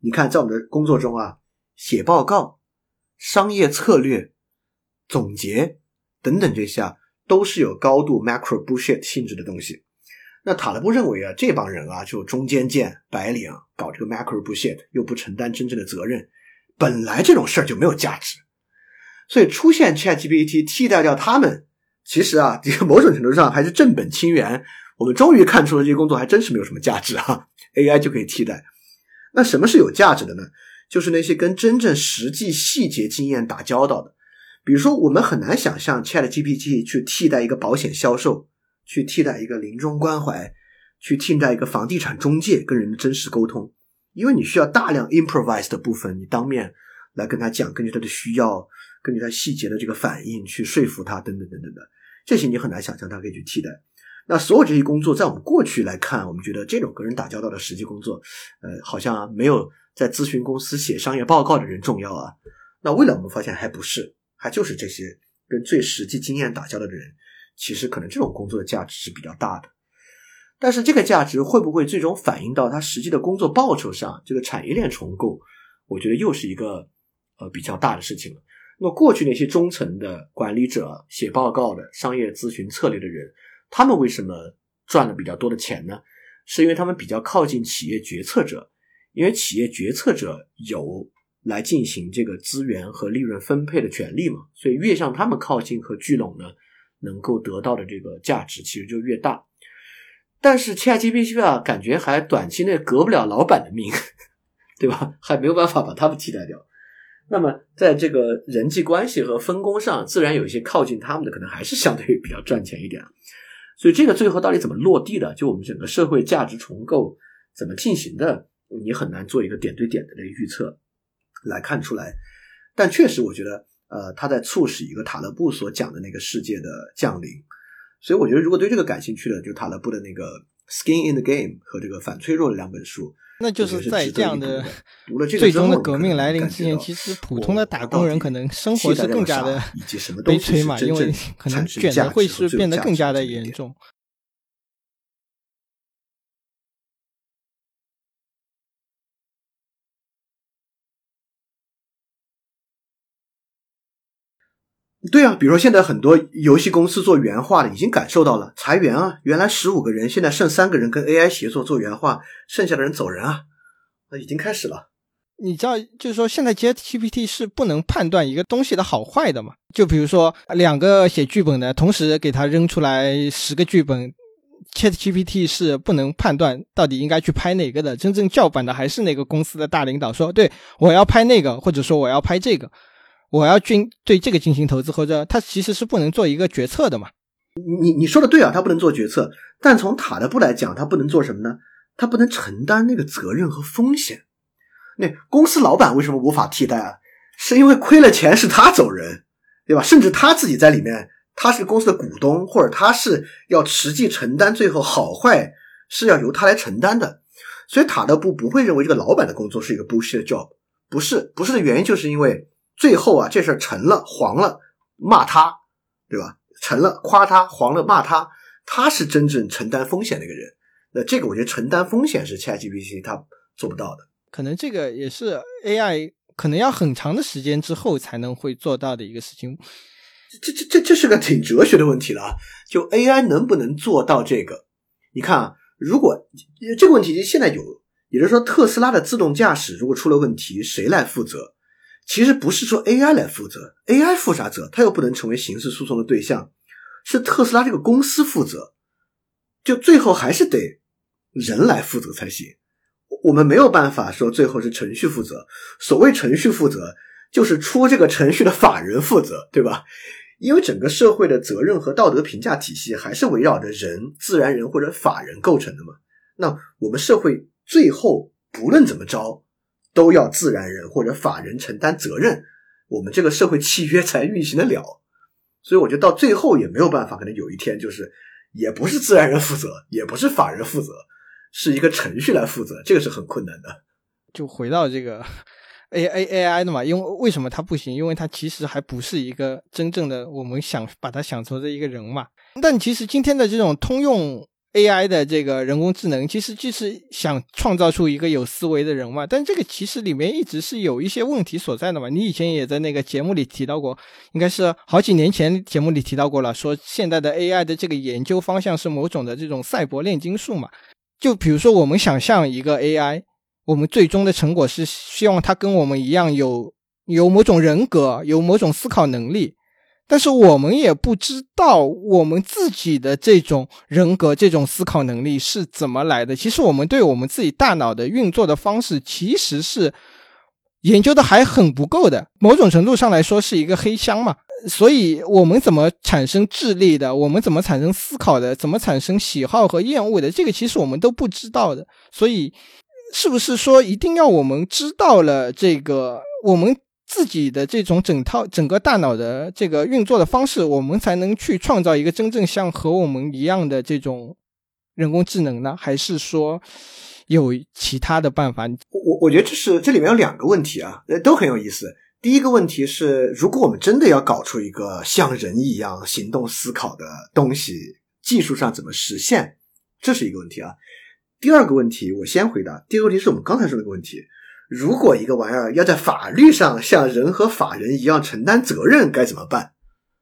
Speaker 1: 你看，在我们的工作中啊，写报告、商业策略总结等等这些啊，都是有高度 macro bullshit 性质的东西。那塔勒布认为啊，这帮人啊，就中间见白领，搞这个 macro bullshit，又不承担真正的责任，本来这种事儿就没有价值。所以出现 ChatGPT 替代掉他们，其实啊，这 个某种程度上还是正本清源。我们终于看出了这些工作还真是没有什么价值啊，AI 就可以替代。那什么是有价值的呢？就是那些跟真正实际细节经验打交道的。比如说，我们很难想象 Chat GPT 去替代一个保险销售，去替代一个临终关怀，去替代一个房地产中介跟人的真实沟通，因为你需要大量 improvise 的部分，你当面来跟他讲，根据他的需要，根据他细节的这个反应去说服他，等等等等的，这些你很难想象他可以去替代。那所有这些工作，在我们过去来看，我们觉得这种跟人打交道的实际工作，呃，好像没有在咨询公司写商业报告的人重要啊。那未来我们发现还不是，还就是这些跟最实际经验打交道的人，其实可能这种工作的价值是比较大的。但是这个价值会不会最终反映到他实际的工作报酬上？这个产业链重构，我觉得又是一个呃比较大的事情了。那过去那些中层的管理者、写报告的、商业咨询策略的人。他们为什么赚了比较多的钱呢？是因为他们比较靠近企业决策者，因为企业决策者有来进行这个资源和利润分配的权利嘛，所以越向他们靠近和聚拢呢，能够得到的这个价值其实就越大。但是 ChatGPT 啊，感觉还短期内革不了老板的命，对吧？还没有办法把他们替代掉。那么在这个人际关系和分工上，自然有一些靠近他们的，可能还是相对比较赚钱一点。所以这个最后到底怎么落地的？就我们整个社会价值重构怎么进行的，你很难做一个点对点的这个预测来看出来。但确实，我觉得，呃，他在促使一个塔勒布所讲的那个世界的降临。所以我觉得，如果对这个感兴趣的，就塔勒布的那个《Skin in the Game》和这个《反脆弱》的两本书。
Speaker 2: 那就是在这样的
Speaker 1: 最
Speaker 2: 终的革命来临之前，其实普通的打工人可能生活是更加的悲催嘛，因为可能卷的会是变得更加的严重。
Speaker 1: 对啊，比如说现在很多游戏公司做原画的已经感受到了裁员啊，原来十五个人，现在剩三个人跟 AI 协作做原画，剩下的人走人啊，那已经开始了。
Speaker 2: 你知道，就是说现在 ChatGPT 是不能判断一个东西的好坏的嘛？就比如说两个写剧本的同时给他扔出来十个剧本，ChatGPT 是不能判断到底应该去拍哪个的。真正叫板的还是那个公司的大领导说，对我要拍那个，或者说我要拍这个。我要进对这个进行投资，或者他其实是不能做一个决策的嘛？
Speaker 1: 你你说的对啊，他不能做决策。但从塔的布来讲，他不能做什么呢？他不能承担那个责任和风险。那公司老板为什么无法替代啊？是因为亏了钱是他走人，对吧？甚至他自己在里面，他是公司的股东，或者他是要实际承担最后好坏是要由他来承担的。所以塔勒布不会认为这个老板的工作是一个 bullshit job。不是，不是的原因就是因为最后啊，这事儿成了，黄了，骂他，对吧？成了，夸他，黄了，骂他，他是真正承担风险的一个人。那这个我觉得承担风险是 ChatGPT 它做不到的。
Speaker 2: 可能这个也是 AI 可能要很长的时间之后才能会做到的一个事情。
Speaker 1: 这这这这是个挺哲学的问题了啊！就 AI 能不能做到这个？你看啊，如果这个问题现在有，也就是说特斯拉的自动驾驶如果出了问题，谁来负责？其实不是说 AI 来负责，AI 负啥责？它又不能成为刑事诉讼的对象，是特斯拉这个公司负责。就最后还是得人来负责才行。我们没有办法说最后是程序负责。所谓程序负责，就是出这个程序的法人负责，对吧？因为整个社会的责任和道德评价体系还是围绕着人、自然人或者法人构成的嘛。那我们社会最后不论怎么着，都要自然人或者法人承担责任，我们这个社会契约才运行得了。所以我觉得到最后也没有办法，可能有一天就是也不是自然人负责，也不是法人负责，是一个程序来负责，这个是很困难的。
Speaker 2: 就回到这个。A A A I 的嘛，因为为什么它不行？因为它其实还不是一个真正的我们想把它想成的一个人嘛。但其实今天的这种通用 A I 的这个人工智能，其实就是想创造出一个有思维的人嘛。但这个其实里面一直是有一些问题所在的嘛。你以前也在那个节目里提到过，应该是好几年前节目里提到过了，说现在的 A I 的这个研究方向是某种的这种赛博炼金术嘛。就比如说我们想象一个 A I。我们最终的成果是希望他跟我们一样有有某种人格，有某种思考能力，但是我们也不知道我们自己的这种人格、这种思考能力是怎么来的。其实我们对我们自己大脑的运作的方式，其实是研究的还很不够的。某种程度上来说，是一个黑箱嘛。所以，我们怎么产生智力的？我们怎么产生思考的？怎么产生喜好和厌恶的？这个其实我们都不知道的。所以。是不是说一定要我们知道了这个我们自己的这种整套整个大脑的这个运作的方式，我们才能去创造一个真正像和我们一样的这种人工智能呢？还是说有其他的办法？
Speaker 1: 我我觉得这是这里面有两个问题啊，呃都很有意思。第一个问题是，如果我们真的要搞出一个像人一样行动思考的东西，技术上怎么实现？这是一个问题啊。第二个问题，我先回答。第二个问题是我们刚才说那个问题：如果一个玩意儿要在法律上像人和法人一样承担责任，该怎么办？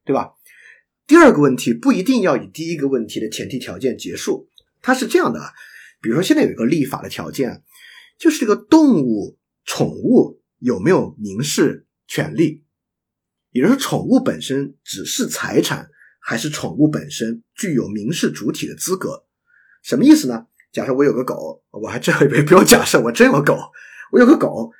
Speaker 1: 对吧？第二个问题不一定要以第一个问题的前提条件结束。它是这样的啊，比如说现在有一个立法的条件，就是这个动物宠物有没有民事权利，也就是说，宠物本身只是财产，还是宠物本身具有民事主体的资格？什么意思呢？假设我有个狗，我还真别不用假设，我真有狗，我有个狗，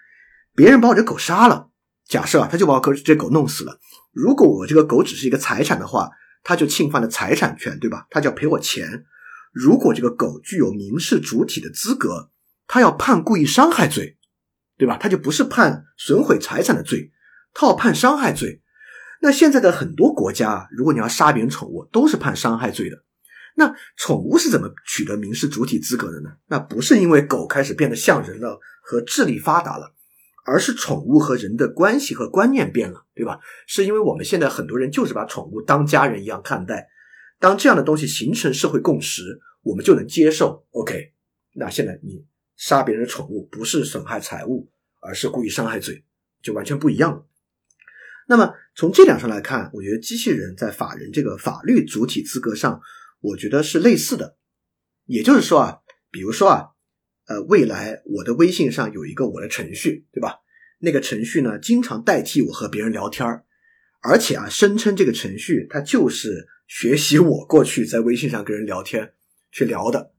Speaker 1: 别人把我这狗杀了，假设啊他就把我狗这狗弄死了。如果我这个狗只是一个财产的话，他就侵犯了财产权，对吧？他就要赔我钱。如果这个狗具有民事主体的资格，他要判故意伤害罪，对吧？他就不是判损毁财产的罪，他要判伤害罪。那现在的很多国家啊，如果你要杀别人宠物，都是判伤害罪的。那宠物是怎么取得民事主体资格的呢？那不是因为狗开始变得像人了和智力发达了，而是宠物和人的关系和观念变了，对吧？是因为我们现在很多人就是把宠物当家人一样看待，当这样的东西形成社会共识，我们就能接受。OK，那现在你杀别人的宠物不是损害财物，而是故意伤害罪，就完全不一样了。那么从这点上来看，我觉得机器人在法人这个法律主体资格上。我觉得是类似的，也就是说啊，比如说啊，呃，未来我的微信上有一个我的程序，对吧？那个程序呢，经常代替我和别人聊天儿，而且啊，声称这个程序它就是学习我过去在微信上跟人聊天去聊的。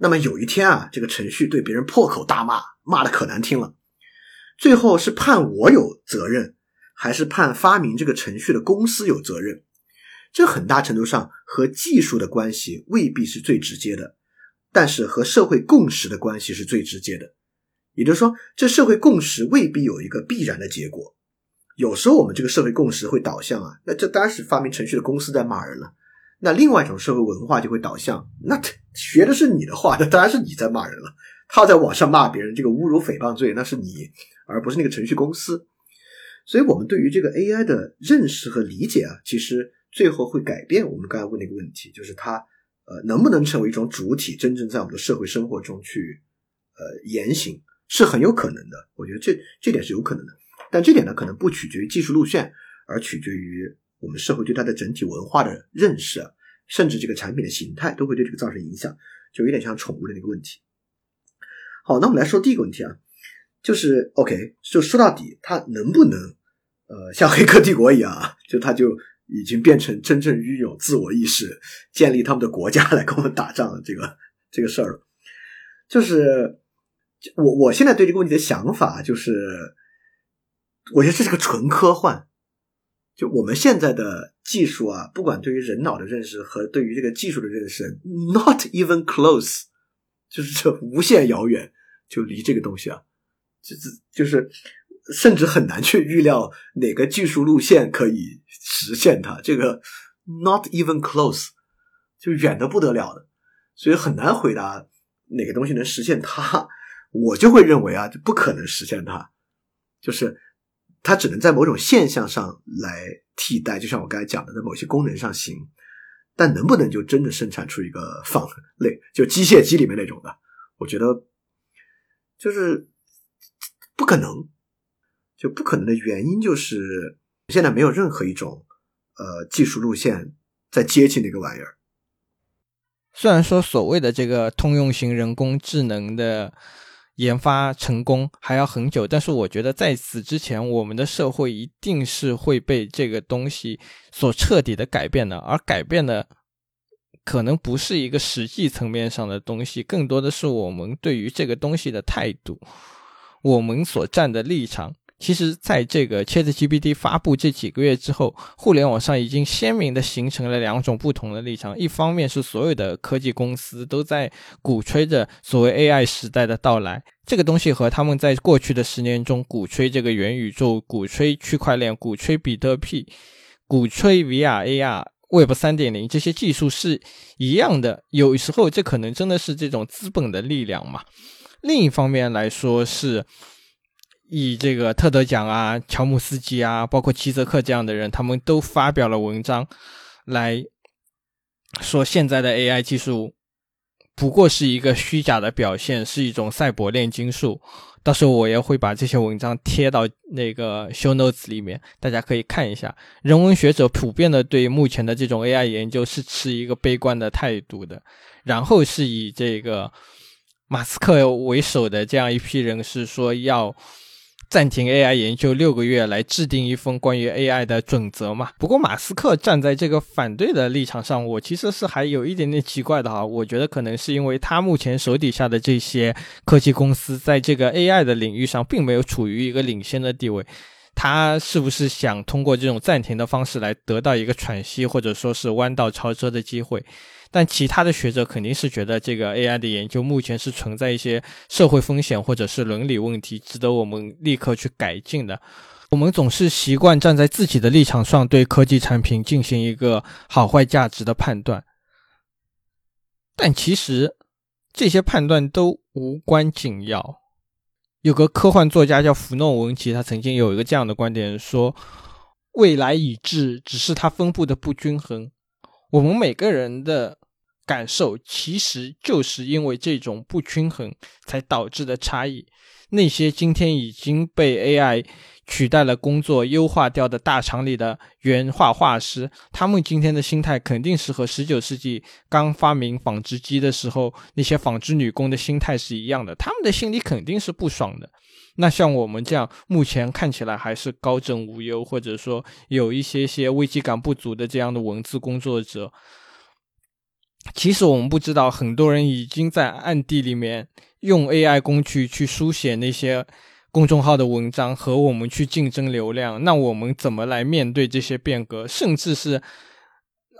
Speaker 1: 那么有一天啊，这个程序对别人破口大骂，骂的可难听了，最后是判我有责任，还是判发明这个程序的公司有责任？这很大程度上和技术的关系未必是最直接的，但是和社会共识的关系是最直接的。也就是说，这社会共识未必有一个必然的结果。有时候我们这个社会共识会导向啊，那这当然是发明程序的公司在骂人了。那另外一种社会文化就会导向，那学的是你的话，那 当然是你在骂人了。他在网上骂别人，这个侮辱诽谤罪那是你，而不是那个程序公司。所以，我们对于这个 AI 的认识和理解啊，其实最后会改变我们刚才问那个问题，就是它呃能不能成为一种主体，真正在我们的社会生活中去呃言行，是很有可能的。我觉得这这点是有可能的，但这点呢，可能不取决于技术路线，而取决于我们社会对它的整体文化的认识，甚至这个产品的形态都会对这个造成影响，就有点像宠物的那个问题。好，那我们来说第一个问题啊。就是 OK，就说到底，它能不能呃像黑客帝国一样啊？就它就已经变成真正拥有自我意识、建立他们的国家来跟我们打仗的这个这个事儿了。就是我我现在对这个问题的想法就是，我觉得这是个纯科幻。就我们现在的技术啊，不管对于人脑的认识和对于这个技术的认识，not even close，就是这无限遥远，就离这个东西啊。就是就是，甚至很难去预料哪个技术路线可以实现它。这个 not even close，就远的不得了的，所以很难回答哪个东西能实现它。我就会认为啊，就不可能实现它，就是它只能在某种现象上来替代。就像我刚才讲的，在某些功能上行，但能不能就真的生产出一个仿 类，就机械机里面那种的？我觉得就是。不可能，就不可能的原因就是现在没有任何一种呃技术路线在接近那个玩意儿。
Speaker 2: 虽然说所谓的这个通用型人工智能的研发成功还要很久，但是我觉得在此之前，我们的社会一定是会被这个东西所彻底的改变的，而改变的可能不是一个实际层面上的东西，更多的是我们对于这个东西的态度。我们所站的立场，其实在这个 ChatGPT 发布这几个月之后，互联网上已经鲜明的形成了两种不同的立场。一方面是所有的科技公司都在鼓吹着所谓 AI 时代的到来，这个东西和他们在过去的十年中鼓吹这个元宇宙、鼓吹区块链、鼓吹比特币、鼓吹 VR、AR、Web 三点零这些技术是一样的。有时候这可能真的是这种资本的力量嘛。另一方面来说，是以这个特德奖啊、乔姆斯基啊，包括齐泽克这样的人，他们都发表了文章，来说现在的 AI 技术不过是一个虚假的表现，是一种赛博炼金术。到时候我也会把这些文章贴到那个 show notes 里面，大家可以看一下。人文学者普遍的对目前的这种 AI 研究是持一个悲观的态度的，然后是以这个。马斯克为首的这样一批人是说要暂停 AI 研究六个月，来制定一份关于 AI 的准则嘛？不过马斯克站在这个反对的立场上，我其实是还有一点点奇怪的哈。我觉得可能是因为他目前手底下的这些科技公司在这个 AI 的领域上并没有处于一个领先的地位，他是不是想通过这种暂停的方式来得到一个喘息，或者说是弯道超车的机会？但其他的学者肯定是觉得这个 AI 的研究目前是存在一些社会风险或者是伦理问题，值得我们立刻去改进的。我们总是习惯站在自己的立场上对科技产品进行一个好坏价值的判断，但其实这些判断都无关紧要。有个科幻作家叫弗诺文奇，他曾经有一个这样的观点说：“未来已至，只是它分布的不均衡。”我们每个人的。感受其实就是因为这种不均衡才导致的差异。那些今天已经被 AI 取代了工作、优化掉的大厂里的原画画师，他们今天的心态肯定是和十九世纪刚发明纺织机的时候那些纺织女工的心态是一样的。他们的心里肯定是不爽的。那像我们这样目前看起来还是高枕无忧，或者说有一些些危机感不足的这样的文字工作者。其实我们不知道，很多人已经在暗地里面用 AI 工具去书写那些公众号的文章，和我们去竞争流量。那我们怎么来面对这些变革？甚至是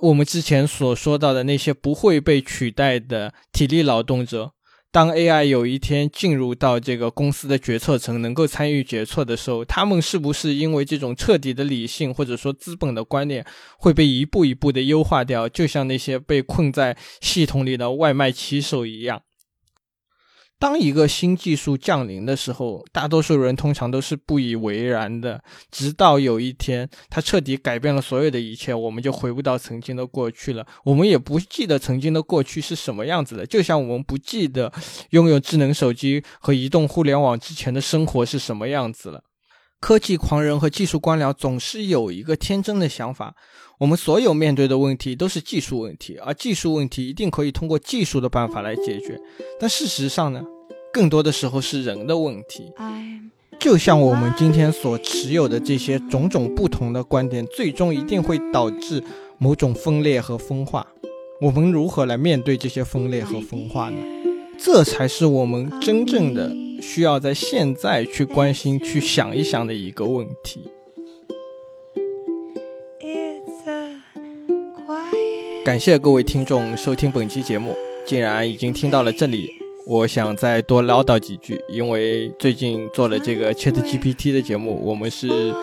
Speaker 2: 我们之前所说到的那些不会被取代的体力劳动者。当 AI 有一天进入到这个公司的决策层，能够参与决策的时候，他们是不是因为这种彻底的理性或者说资本的观念会被一步一步的优化掉？就像那些被困在系统里的外卖骑手一样。当一个新技术降临的时候，大多数人通常都是不以为然的，直到有一天它彻底改变了所有的一切，我们就回不到曾经的过去了。我们也不记得曾经的过去是什么样子的，就像我们不记得拥有智能手机和移动互联网之前的生活是什么样子了。科技狂人和技术官僚总是有一个天真的想法：我们所有面对的问题都是技术问题，而技术问题一定可以通过技术的办法来解决。但事实上呢，更多的时候是人的问题。就像我们今天所持有的这些种种不同的观点，最终一定会导致某种分裂和分化。我们如何来面对这些分裂和分化呢？这才是我们真正的。需要在现在去关心、去想一想的一个问题。感谢各位听众收听本期节目。既然已经听到了这里，我想再多唠叨几句。因为最近做了这个 Chat GPT 的节目，我们是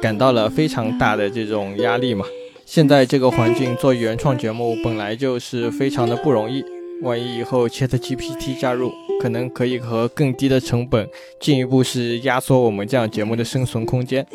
Speaker 2: 感到了非常大的这种压力嘛。现在这个环境做原创节目本来就是非常的不容易。万一以后 Chat GPT 加入，可能可以和更低的成本进一步是压缩我们这样节目的生存空间，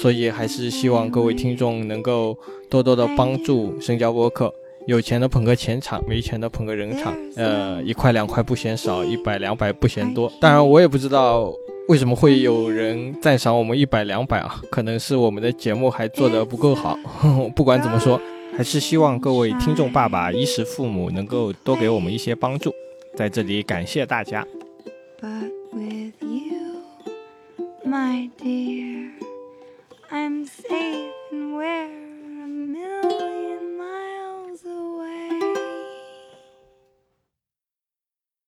Speaker 2: 所以还是希望各位听众能够多多的帮助深交播客，有钱的捧个钱场，没钱的捧个人场，呃，一块两块不嫌少，一百两百不嫌多。当然，我也不知道为什么会有人赞赏我们一百两百啊，可能是我们的节目还做得不够好。不管怎么说。还是希望各位听众爸爸、衣食父母能够多给我们一些帮助，在这里感谢大家。I'm safe.